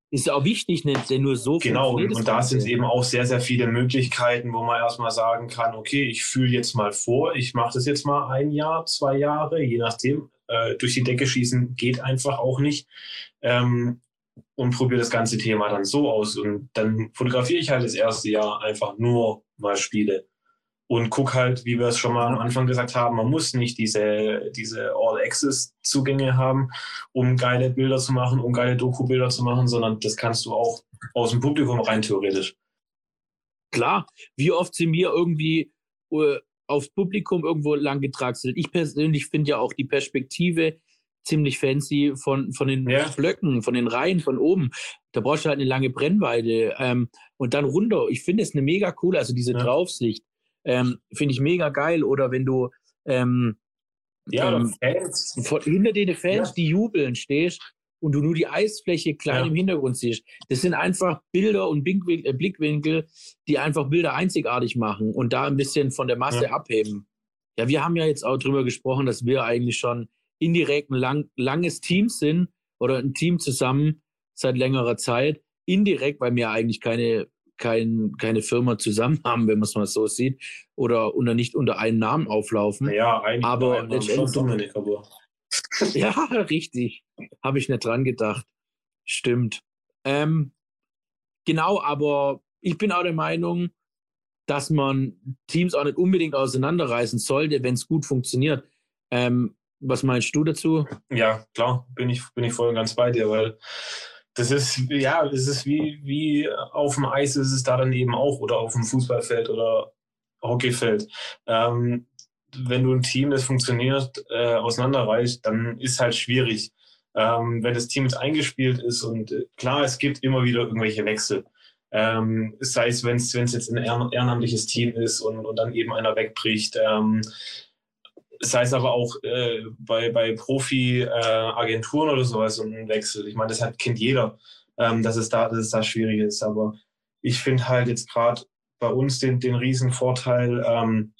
ist ja auch wichtig, nicht denn nur so. Genau, und, und da sind eben auch sehr, sehr viele Möglichkeiten, wo man erstmal sagen kann, okay, ich fühle jetzt mal vor, ich mache das jetzt mal ein Jahr, zwei Jahre, je nachdem. Äh, durch die Decke schießen geht einfach auch nicht. Ähm, und probiere das ganze Thema dann so aus. Und dann fotografiere ich halt das erste Jahr einfach nur mal Spiele. Und guck halt, wie wir es schon mal am Anfang gesagt haben, man muss nicht diese, diese All-Access-Zugänge haben, um geile Bilder zu machen, um geile Doku-Bilder zu machen, sondern das kannst du auch aus dem Publikum rein theoretisch. Klar, wie oft sind wir irgendwie äh, aufs Publikum irgendwo lang getragen. Ich persönlich finde ja auch die Perspektive ziemlich fancy von, von den ja. Blöcken, von den Reihen von oben. Da brauchst du halt eine lange Brennweite ähm, und dann runter. Ich finde es eine mega cool, also diese ja. Draufsicht ähm, finde ich mega geil. Oder wenn du ähm, ja, ähm, Fans. Vor, hinter den Fans, ja. die jubeln, stehst und du nur die Eisfläche klein ja. im Hintergrund siehst. Das sind einfach Bilder und äh, Blickwinkel, die einfach Bilder einzigartig machen und da ein bisschen von der Masse ja. abheben. Ja, wir haben ja jetzt auch drüber gesprochen, dass wir eigentlich schon indirekt ein lang, langes Team sind oder ein Team zusammen seit längerer Zeit. Indirekt, weil wir eigentlich keine, kein, keine Firma zusammen haben, wenn man es mal so sieht, oder unter, nicht unter einem Namen auflaufen. Ja, eigentlich aber letztendlich. Dominik, aber. ja, richtig. Habe ich nicht dran gedacht. Stimmt. Ähm, genau, aber ich bin auch der Meinung, dass man Teams auch nicht unbedingt auseinanderreißen sollte, wenn es gut funktioniert. Ähm, was meinst du dazu? Ja, klar, bin ich, bin ich voll und ganz bei dir, weil das ist, ja, das ist wie, wie auf dem Eis ist es da dann eben auch oder auf dem Fußballfeld oder Hockeyfeld. Ähm, wenn du ein Team, das funktioniert, äh, auseinanderreißt, dann ist halt schwierig. Ähm, wenn das Team jetzt eingespielt ist und äh, klar, es gibt immer wieder irgendwelche Wechsel. Ähm, sei es, wenn es jetzt ein ehrenamtliches Team ist und, und dann eben einer wegbricht. Ähm, sei es aber auch äh, bei, bei Profi-Agenturen äh, oder sowas ein Wechsel. Ich meine, das hat, kennt jeder, ähm, dass, es da, dass es da schwierig ist. Aber ich finde halt jetzt gerade bei uns den, den riesen Vorteil, ähm,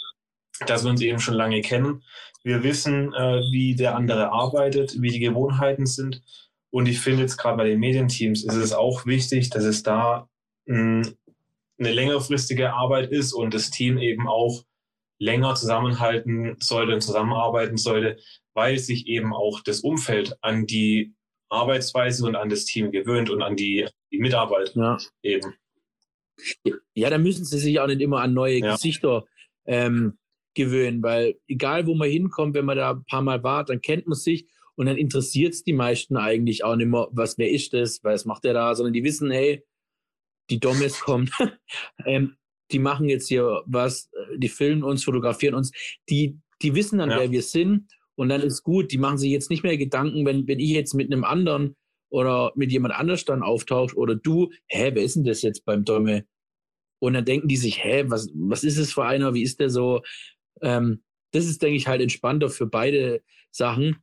dass wir uns eben schon lange kennen. Wir wissen, äh, wie der andere arbeitet, wie die Gewohnheiten sind. Und ich finde jetzt gerade bei den Medienteams ist es auch wichtig, dass es da mh, hm, eine längerfristige Arbeit ist und das Team eben auch länger zusammenhalten sollte und zusammenarbeiten sollte, weil sich eben auch das Umfeld an die Arbeitsweise und an das Team gewöhnt und an die, die Mitarbeiter ja. eben. Ja, da müssen sie sich auch nicht immer an neue ja. Gesichter ähm, gewöhnen, weil egal wo man hinkommt, wenn man da ein paar Mal war, dann kennt man sich und dann interessiert es die meisten eigentlich auch nicht mehr, was, wer ist das, was macht der da, sondern die wissen, hey, die Dommes kommt. ähm, die machen jetzt hier was, die filmen uns, fotografieren uns, die, die wissen dann, ja. wer wir sind und dann ist gut, die machen sich jetzt nicht mehr Gedanken, wenn, wenn ich jetzt mit einem anderen oder mit jemand anders dann auftaucht oder du, hä, wer ist denn das jetzt beim Domme? Und dann denken die sich, hä, was, was ist es für einer, wie ist der so? Ähm, das ist, denke ich, halt entspannter für beide Sachen.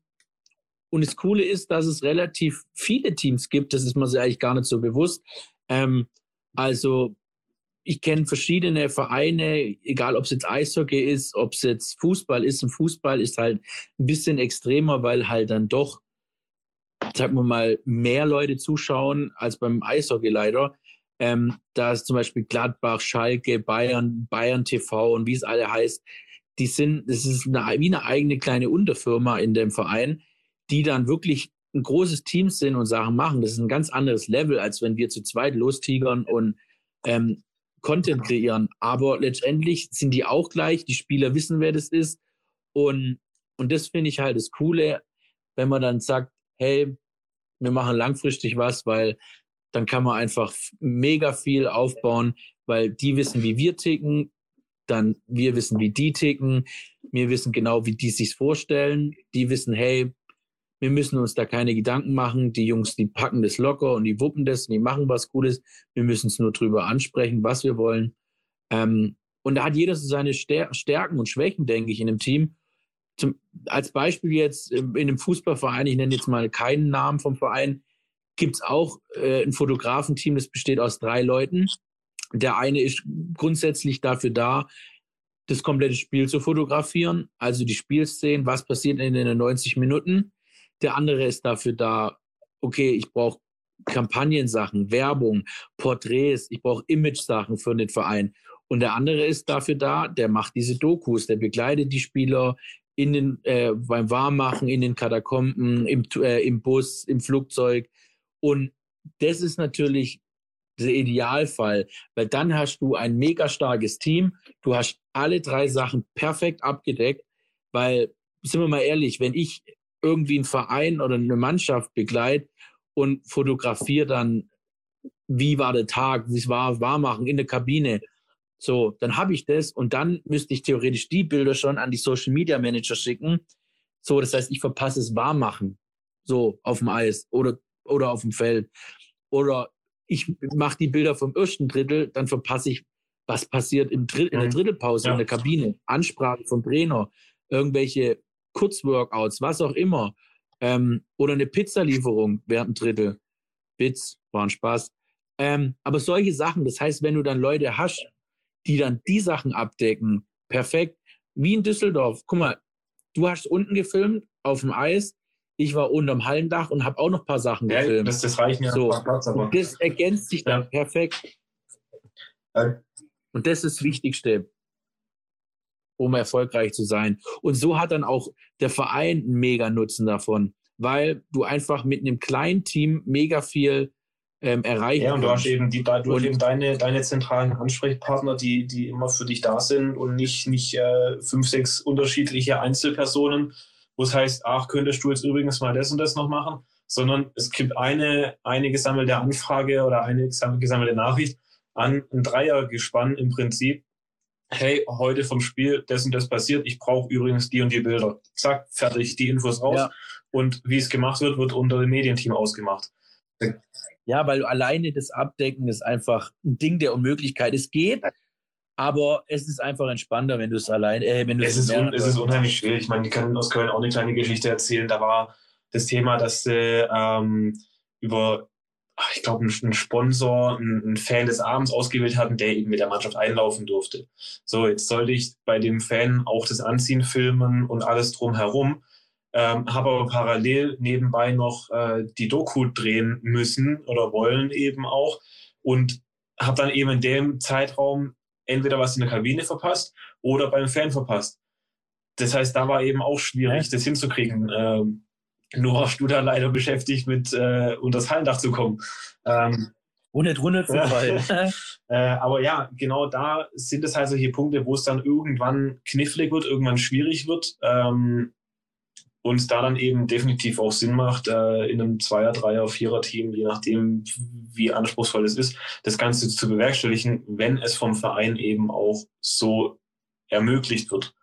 Und das Coole ist, dass es relativ viele Teams gibt, das ist mir eigentlich gar nicht so bewusst. Ähm, also ich kenne verschiedene Vereine, egal ob es jetzt Eishockey ist, ob es jetzt Fußball ist. Und Fußball ist halt ein bisschen extremer, weil halt dann doch, sagen wir mal, mehr Leute zuschauen als beim Eishockey leider. Ähm, da ist zum Beispiel Gladbach, Schalke, Bayern, Bayern TV und wie es alle heißt, die sind, das ist eine, wie eine eigene kleine Unterfirma in dem Verein, die dann wirklich ein großes Team sind und Sachen machen. Das ist ein ganz anderes Level, als wenn wir zu zweit lostigern und ähm, Content kreieren. Aber letztendlich sind die auch gleich. Die Spieler wissen, wer das ist. Und, und das finde ich halt das Coole, wenn man dann sagt, hey, wir machen langfristig was, weil dann kann man einfach mega viel aufbauen, weil die wissen, wie wir ticken, dann wir wissen, wie die ticken, wir wissen genau, wie die sich vorstellen, die wissen, hey, wir müssen uns da keine Gedanken machen. Die Jungs, die packen das locker und die wuppen das und die machen was Gutes. Wir müssen es nur drüber ansprechen, was wir wollen. Ähm, und da hat jeder so seine Stärken und Schwächen, denke ich, in einem Team. Zum, als Beispiel jetzt in einem Fußballverein, ich nenne jetzt mal keinen Namen vom Verein, gibt es auch äh, ein Fotografenteam, das besteht aus drei Leuten. Der eine ist grundsätzlich dafür da, das komplette Spiel zu fotografieren, also die Spielszenen, was passiert in den 90 Minuten. Der andere ist dafür da, okay, ich brauche Kampagnensachen, Werbung, Porträts, ich brauche Image-Sachen für den Verein. Und der andere ist dafür da, der macht diese Dokus, der begleitet die Spieler in den, äh, beim Warmmachen, in den Katakomben, im, äh, im Bus, im Flugzeug. Und das ist natürlich der Idealfall, weil dann hast du ein mega starkes Team, du hast alle drei Sachen perfekt abgedeckt, weil, sind wir mal ehrlich, wenn ich irgendwie einen Verein oder eine Mannschaft begleite und fotografiere dann, wie war der Tag, wie es war, Warmachen in der Kabine. So, dann habe ich das und dann müsste ich theoretisch die Bilder schon an die Social Media Manager schicken. So, das heißt, ich verpasse es warm machen. So, auf dem Eis oder, oder auf dem Feld. Oder ich mache die Bilder vom ersten Drittel, dann verpasse ich, was passiert im Dritt, in der mhm. Drittelpause ja. in der Kabine. Ansprache vom Trainer, irgendwelche Kurzworkouts, was auch immer. Ähm, oder eine Pizzalieferung während dem Drittel. Bits, war ein Spaß. Ähm, aber solche Sachen, das heißt, wenn du dann Leute hast, die dann die Sachen abdecken, perfekt. Wie in Düsseldorf. Guck mal, du hast unten gefilmt auf dem Eis. Ich war unterm Hallendach und habe auch noch ein paar Sachen ja, gefilmt. Das, das reicht mir so. Platz, aber. Das ergänzt sich dann ja. perfekt. Ja. Und das ist das Wichtigste, um erfolgreich zu sein. Und so hat dann auch der Verein einen mega Nutzen davon, weil du einfach mit einem kleinen Team mega viel ähm, erreichen Ja, und du hast eben, die, du hast eben deine, deine zentralen Ansprechpartner, die, die immer für dich da sind und nicht, nicht äh, fünf, sechs unterschiedliche Einzelpersonen, wo es heißt, ach, könntest du jetzt übrigens mal das und das noch machen, sondern es gibt eine, eine gesammelte Anfrage oder eine gesammelte Nachricht an ein Dreiergespann im Prinzip. Hey, heute vom Spiel das und das passiert. Ich brauche übrigens die und die Bilder. Zack, fertig, die Infos raus. Ja. Und wie es gemacht wird, wird unter dem Medienteam ausgemacht. Ja, weil alleine das Abdecken ist einfach ein Ding der Unmöglichkeit. Es geht, aber es ist einfach entspannter, wenn du es allein. Äh, wenn du es, ist un, es ist unheimlich schwierig. Ich meine, die können aus Köln auch eine kleine Geschichte erzählen. Da war das Thema, dass sie ähm, über, ich glaube, ein Sponsor, ein, Fan des Abends ausgewählt hatten, der eben mit der Mannschaft einlaufen durfte. So, jetzt sollte ich bei dem Fan auch das Anziehen filmen und alles drumherum ähm, habe aber parallel nebenbei noch äh, die Doku drehen müssen oder wollen eben auch und habe dann eben in dem Zeitraum entweder was in der Kabine verpasst oder beim Fan verpasst. Das heißt, da war eben auch schwierig, das hinzukriegen. Ähm, du da leider beschäftigt mit äh, unter das Hallendach zu kommen. Ähm, ohne drunter zu fallen. äh, aber ja, genau da sind es halt solche Punkte, wo es dann irgendwann knifflig wird, irgendwann schwierig wird. Ähm, und da dann eben definitiv auch Sinn macht, äh, in einem Zweier-, Dreier-, Vierer-Team, je nachdem, wie anspruchsvoll es ist, das Ganze zu bewerkstelligen, wenn es vom Verein eben auch so ermöglicht wird.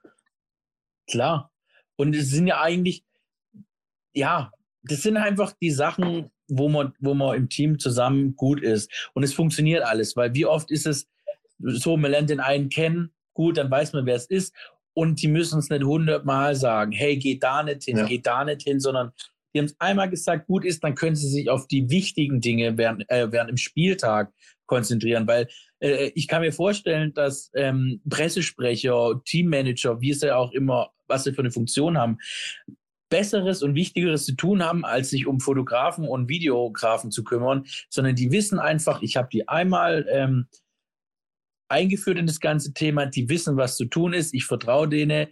Klar. Und es sind ja eigentlich, ja, das sind einfach die Sachen, wo man, wo man im Team zusammen gut ist. Und es funktioniert alles, weil wie oft ist es so, man lernt den einen kennen, gut, dann weiß man, wer es ist. Und die müssen es nicht hundertmal sagen, hey, geh da nicht hin, ja. geh da nicht hin, sondern die haben es einmal gesagt, gut ist, dann können sie sich auf die wichtigen Dinge während, äh, während im Spieltag konzentrieren, weil äh, ich kann mir vorstellen, dass ähm, Pressesprecher, Teammanager, wie es ja auch immer, was sie für eine Funktion haben, Besseres und Wichtigeres zu tun haben, als sich um Fotografen und Videografen zu kümmern, sondern die wissen einfach, ich habe die einmal ähm, eingeführt in das ganze Thema. Die wissen, was zu tun ist. Ich vertraue denen.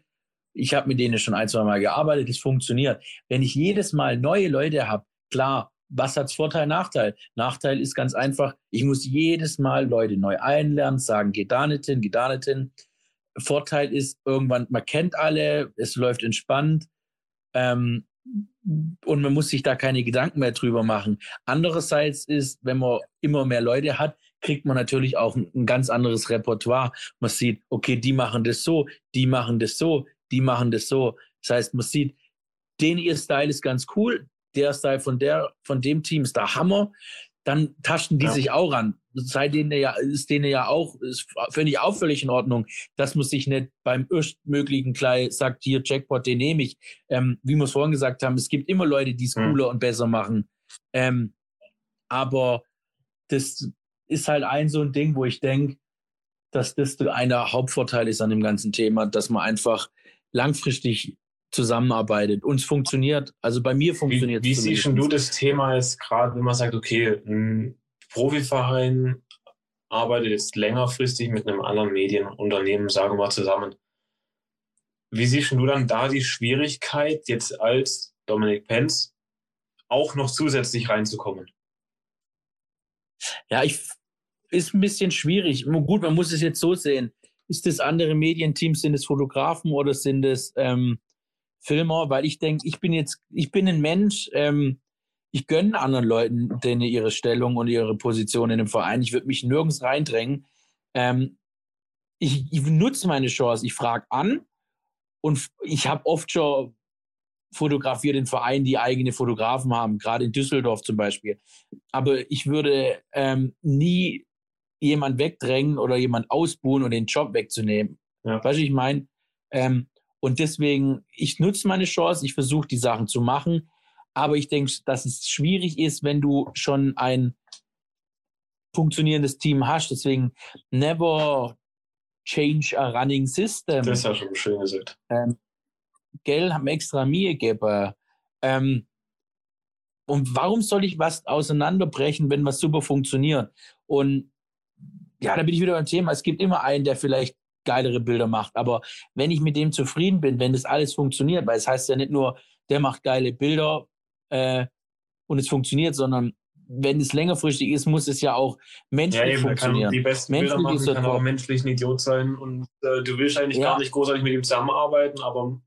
Ich habe mit denen schon ein, zwei Mal gearbeitet. Es funktioniert. Wenn ich jedes Mal neue Leute habe, klar, was hat's Vorteil, Nachteil? Nachteil ist ganz einfach, ich muss jedes Mal Leute neu einlernen, sagen, geh da nicht hin, geh da nicht hin. Vorteil ist irgendwann, man kennt alle, es läuft entspannt ähm, und man muss sich da keine Gedanken mehr drüber machen. Andererseits ist, wenn man immer mehr Leute hat, kriegt man natürlich auch ein, ganz anderes Repertoire. Man sieht, okay, die machen das so, die machen das so, die machen das so. Das heißt, man sieht, den ihr Style ist ganz cool, der Style von der, von dem Team ist der Hammer. Dann taschen die ja. sich auch ran. Sei denen ja, ist denen ja auch, ist, finde ich auch völlig in Ordnung, dass man sich nicht beim erstmöglichen gleich sagt, hier Jackpot, den nehme ich. Ähm, wie wir es vorhin gesagt haben, es gibt immer Leute, die es hm. cooler und besser machen. Ähm, aber das, ist halt ein so ein Ding, wo ich denke, dass das einer Hauptvorteil ist an dem ganzen Thema, dass man einfach langfristig zusammenarbeitet. Uns funktioniert, also bei mir funktioniert es. Wie, wie siehst du das Thema jetzt gerade, wenn man sagt, okay, ein Profiverein arbeitet jetzt längerfristig mit einem anderen Medienunternehmen, sagen wir mal, zusammen. Wie siehst du dann da die Schwierigkeit, jetzt als Dominik Penz auch noch zusätzlich reinzukommen? Ja, ich ist ein bisschen schwierig. Gut, man muss es jetzt so sehen. Ist das andere Medienteams, sind es Fotografen oder sind es ähm, Filmer? Weil ich denke, ich bin jetzt, ich bin ein Mensch, ähm, ich gönne anderen Leuten denen ihre Stellung und ihre Position in dem Verein. Ich würde mich nirgends reindrängen. Ähm, ich, ich nutze meine Chance, ich frage an und ich habe oft schon fotografiert in Vereinen, die eigene Fotografen haben, gerade in Düsseldorf zum Beispiel. Aber ich würde ähm, nie jemand wegdrängen oder jemand ausbuhen und den Job wegzunehmen. Ja. Weißt du, ich meine? Ähm, und deswegen, ich nutze meine Chance, ich versuche die Sachen zu machen. Aber ich denke, dass es schwierig ist, wenn du schon ein funktionierendes Team hast. Deswegen never change a running system. Das ja schon schön gesagt. Ähm, Geld haben extra mir gegeben. Ähm, und warum soll ich was auseinanderbrechen, wenn was super funktioniert? Und ja, da bin ich wieder beim Thema. Es gibt immer einen, der vielleicht geilere Bilder macht. Aber wenn ich mit dem zufrieden bin, wenn das alles funktioniert, weil es heißt ja nicht nur, der macht geile Bilder äh, und es funktioniert, sondern wenn es längerfristig ist, muss es ja auch menschlich ja, eben, funktionieren. Kann die besten menschlich Bilder machen, kann aber menschlich ein Idiot sein und äh, du willst eigentlich ja. gar nicht großartig mit ihm zusammenarbeiten, aber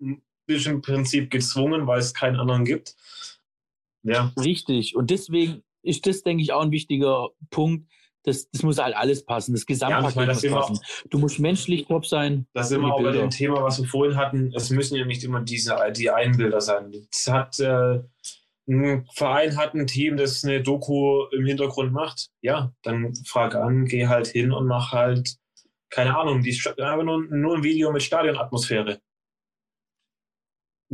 bist im Prinzip gezwungen, weil es keinen anderen gibt. Ja. Richtig. Und deswegen ist das, denke ich, auch ein wichtiger Punkt. Das, das muss halt alles passen. Das Gesamtpaket ja, muss passen. Auch, du musst menschlich top sein. Das ist immer auch bei dem Thema, was wir vorhin hatten. Es müssen ja nicht immer diese, die Einbilder sein. Das hat, äh, ein Verein hat ein Team, das eine Doku im Hintergrund macht. Ja, dann frag an, geh halt hin und mach halt, keine Ahnung, die, aber nur, nur ein Video mit Stadionatmosphäre.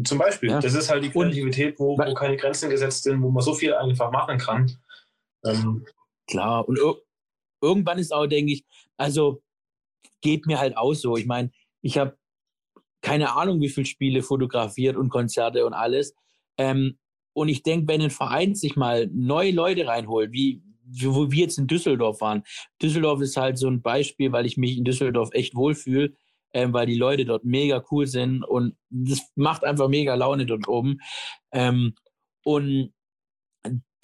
Zum Beispiel. Ja. Das ist halt die Kreativität, wo, wo, keine Grenzen gesetzt sind, wo man so viel einfach machen kann. Ähm, Klar, und irgendwann ist auch, denke ich, also geht mir halt auch so. Ich meine, ich habe keine Ahnung, wie viele Spiele fotografiert und Konzerte und alles. Ähm, und ich denke, wenn ein Verein sich mal neue Leute reinholt, wie, wo wir jetzt in Düsseldorf waren. Düsseldorf ist halt so ein Beispiel, weil ich mich in Düsseldorf echt wohlfühle ähm, weil die Leute dort mega cool sind und das macht einfach mega Laune dort oben. Ähm, und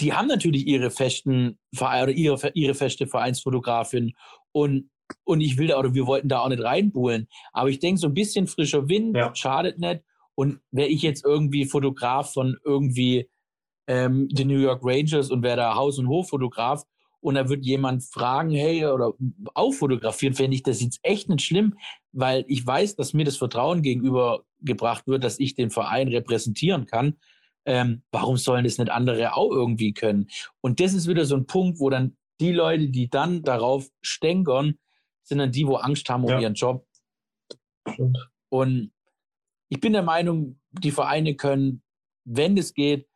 die haben natürlich ihre festen oder ihre, ihre feste Vereinsfotografin und und ich will da oder wir wollten da auch nicht reinbuhlen. Aber ich denke, so ein bisschen frischer Wind ja. schadet nicht. Und wäre ich jetzt irgendwie Fotograf von irgendwie ähm, den New York Rangers und wäre da Haus- und Hoffotograf, und da wird jemand fragen, hey, oder auch fotografieren, fände ich das jetzt echt nicht schlimm, weil ich weiß, dass mir das Vertrauen gegenübergebracht wird, dass ich den Verein repräsentieren kann. Ähm, warum sollen das nicht andere auch irgendwie können? Und das ist wieder so ein Punkt, wo dann die Leute, die dann darauf stänkern, sind dann die, wo Angst haben um ja. ihren Job. Und ich bin der Meinung, die Vereine können, wenn es geht,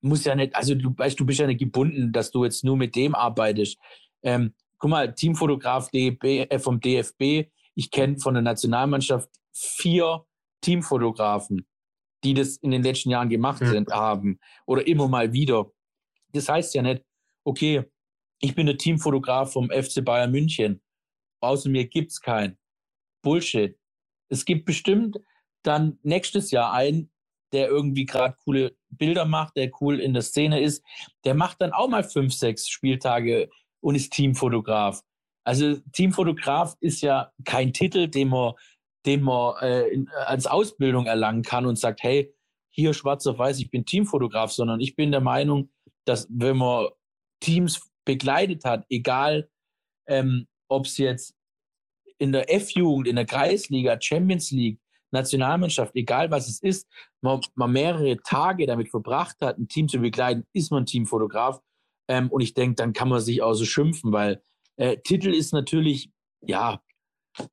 muss ja nicht, also du weißt, du bist ja nicht gebunden, dass du jetzt nur mit dem arbeitest. Ähm, guck mal, Teamfotograf DFB, äh, vom DFB, ich kenne von der Nationalmannschaft vier Teamfotografen, die das in den letzten Jahren gemacht mhm. sind, haben oder immer mal wieder. Das heißt ja nicht, okay, ich bin der Teamfotograf vom FC Bayern München. Außer mir gibt's keinen. Bullshit. Es gibt bestimmt dann nächstes Jahr einen, der irgendwie gerade coole Bilder macht, der cool in der Szene ist, der macht dann auch mal fünf, sechs Spieltage und ist Teamfotograf. Also Teamfotograf ist ja kein Titel, den man, den man äh, in, als Ausbildung erlangen kann und sagt, hey, hier schwarz auf weiß, ich bin Teamfotograf, sondern ich bin der Meinung, dass wenn man Teams begleitet hat, egal ähm, ob es jetzt in der F-Jugend, in der Kreisliga, Champions League, Nationalmannschaft, egal was es ist, man, man, mehrere Tage damit verbracht hat, ein Team zu begleiten, ist man Teamfotograf. Ähm, und ich denke, dann kann man sich auch so schimpfen, weil äh, Titel ist natürlich, ja,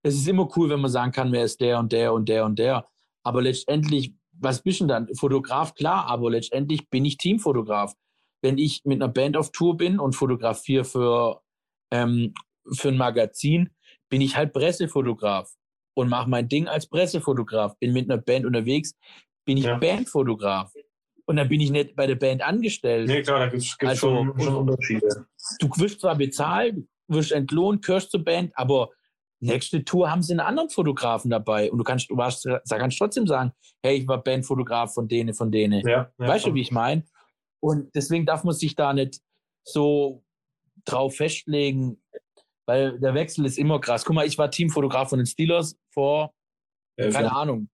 es ist immer cool, wenn man sagen kann, wer ist der und der und der und der. Aber letztendlich, was bist du dann? Fotograf, klar, aber letztendlich bin ich Teamfotograf. Wenn ich mit einer Band auf Tour bin und fotografiere für, ähm, für ein Magazin, bin ich halt Pressefotograf und mache mein Ding als Pressefotograf. Bin mit einer Band unterwegs, bin ich ja. Bandfotograf. Und dann bin ich nicht bei der Band angestellt. Nee, klar, da gibt es also, schon, schon, Unterschiede. Du wirst zwar bezahlt, wirst entlohnt, gehörst zur Band, aber nächste Tour haben sie einen anderen Fotografen dabei. Und du kannst, du warst, kannst trotzdem sagen, hey, ich war Bandfotograf von denen, von denen. Ja, ja, weißt du, wie ich meine? Und deswegen darf man sich da nicht so drauf festlegen, weil der Wechsel ist immer krass. Guck mal, ich war Teamfotograf von den Steelers vor, ja, keine ja. Ahnung,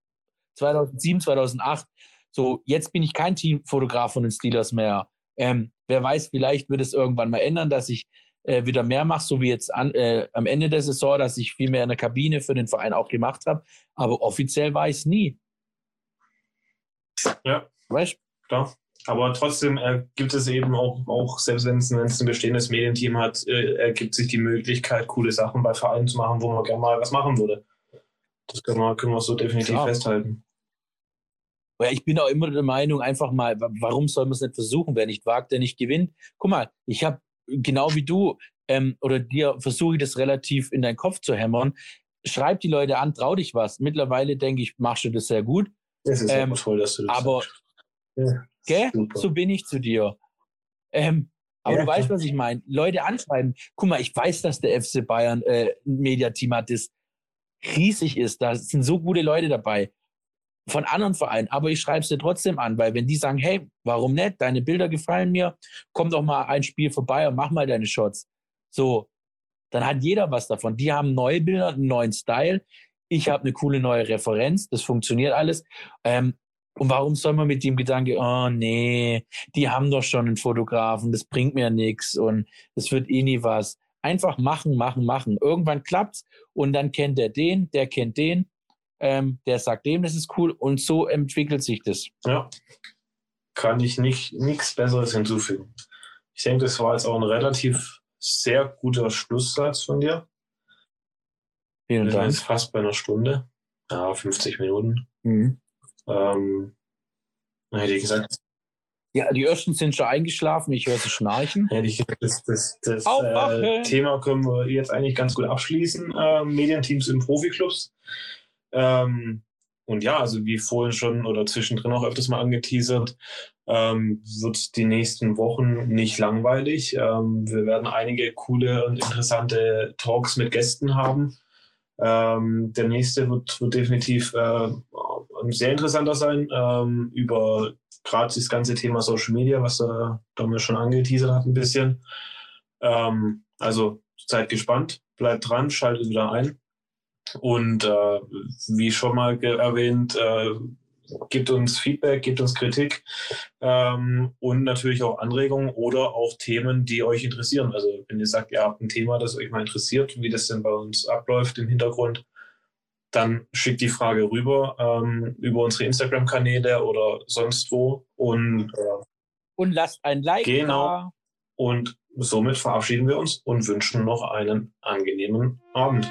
2007, 2008. So, jetzt bin ich kein Teamfotograf von den Steelers mehr. Ähm, wer weiß, vielleicht wird es irgendwann mal ändern, dass ich äh, wieder mehr mache, so wie jetzt an, äh, am Ende der Saison, dass ich viel mehr in der Kabine für den Verein auch gemacht habe. Aber offiziell war ich es nie. Ja. Weißt Klar. Aber trotzdem äh, gibt es eben auch, auch selbst wenn es ein bestehendes Medienteam hat, äh, ergibt sich die Möglichkeit, coole Sachen bei Vereinen zu machen, wo man gerne mal was machen würde. Das können wir, können wir so definitiv Klar. festhalten. Ja, ich bin auch immer der Meinung, einfach mal, warum soll man es nicht versuchen? Wer nicht wagt, der nicht gewinnt. Guck mal, ich habe genau wie du ähm, oder dir versuche ich das relativ in deinen Kopf zu hämmern. Schreib die Leute an, trau dich was. Mittlerweile denke ich, machst du das sehr gut. Das ist ähm, toll, dass du das Aber ja, gell? so bin ich zu dir. Ähm, aber ja, du weißt, was ich meine. Leute anschreiben. Guck mal, ich weiß, dass der FC Bayern äh, ein Mediateam hat, das riesig ist. Da sind so gute Leute dabei von anderen Vereinen, aber ich schreibe es dir trotzdem an, weil wenn die sagen, hey, warum nicht, deine Bilder gefallen mir, komm doch mal ein Spiel vorbei und mach mal deine Shots. So, dann hat jeder was davon. Die haben neue Bilder, einen neuen Style. Ich habe eine coole neue Referenz, das funktioniert alles. Ähm, und warum soll man mit dem Gedanke, oh nee, die haben doch schon einen Fotografen, das bringt mir nichts und das wird eh nie was. Einfach machen, machen, machen. Irgendwann klappt's und dann kennt der den, der kennt den ähm, der sagt dem, das ist cool und so entwickelt sich das. Ja, kann ich nicht nichts Besseres hinzufügen. Ich denke, das war jetzt auch ein relativ sehr guter Schlusssatz von dir. Vielen Wir Dank. sind jetzt fast bei einer Stunde. Ja, 50 Minuten. Mhm. Ähm, hätte ich gesagt. Ja, die ersten sind schon eingeschlafen, ich höre sie schnarchen. Ich gesagt, das, das, das äh, Thema können wir jetzt eigentlich ganz gut abschließen. Äh, Medienteams in Profiklubs. Ähm, und ja, also wie vorhin schon oder zwischendrin auch öfters mal angeteasert, ähm, wird die nächsten Wochen nicht langweilig. Ähm, wir werden einige coole und interessante Talks mit Gästen haben. Ähm, der nächste wird, wird definitiv äh, sehr interessanter sein ähm, über gerade das ganze Thema Social Media, was äh, damals schon angeteasert hat ein bisschen. Ähm, also seid gespannt, bleibt dran, schaltet wieder ein. Und äh, wie schon mal erwähnt, äh, gibt uns Feedback, gibt uns Kritik ähm, und natürlich auch Anregungen oder auch Themen, die euch interessieren. Also wenn ihr sagt, ihr habt ein Thema, das euch mal interessiert, wie das denn bei uns abläuft im Hintergrund, dann schickt die Frage rüber ähm, über unsere Instagram-Kanäle oder sonst wo und äh, und lasst ein Like genau. Da. Und somit verabschieden wir uns und wünschen noch einen angenehmen Abend.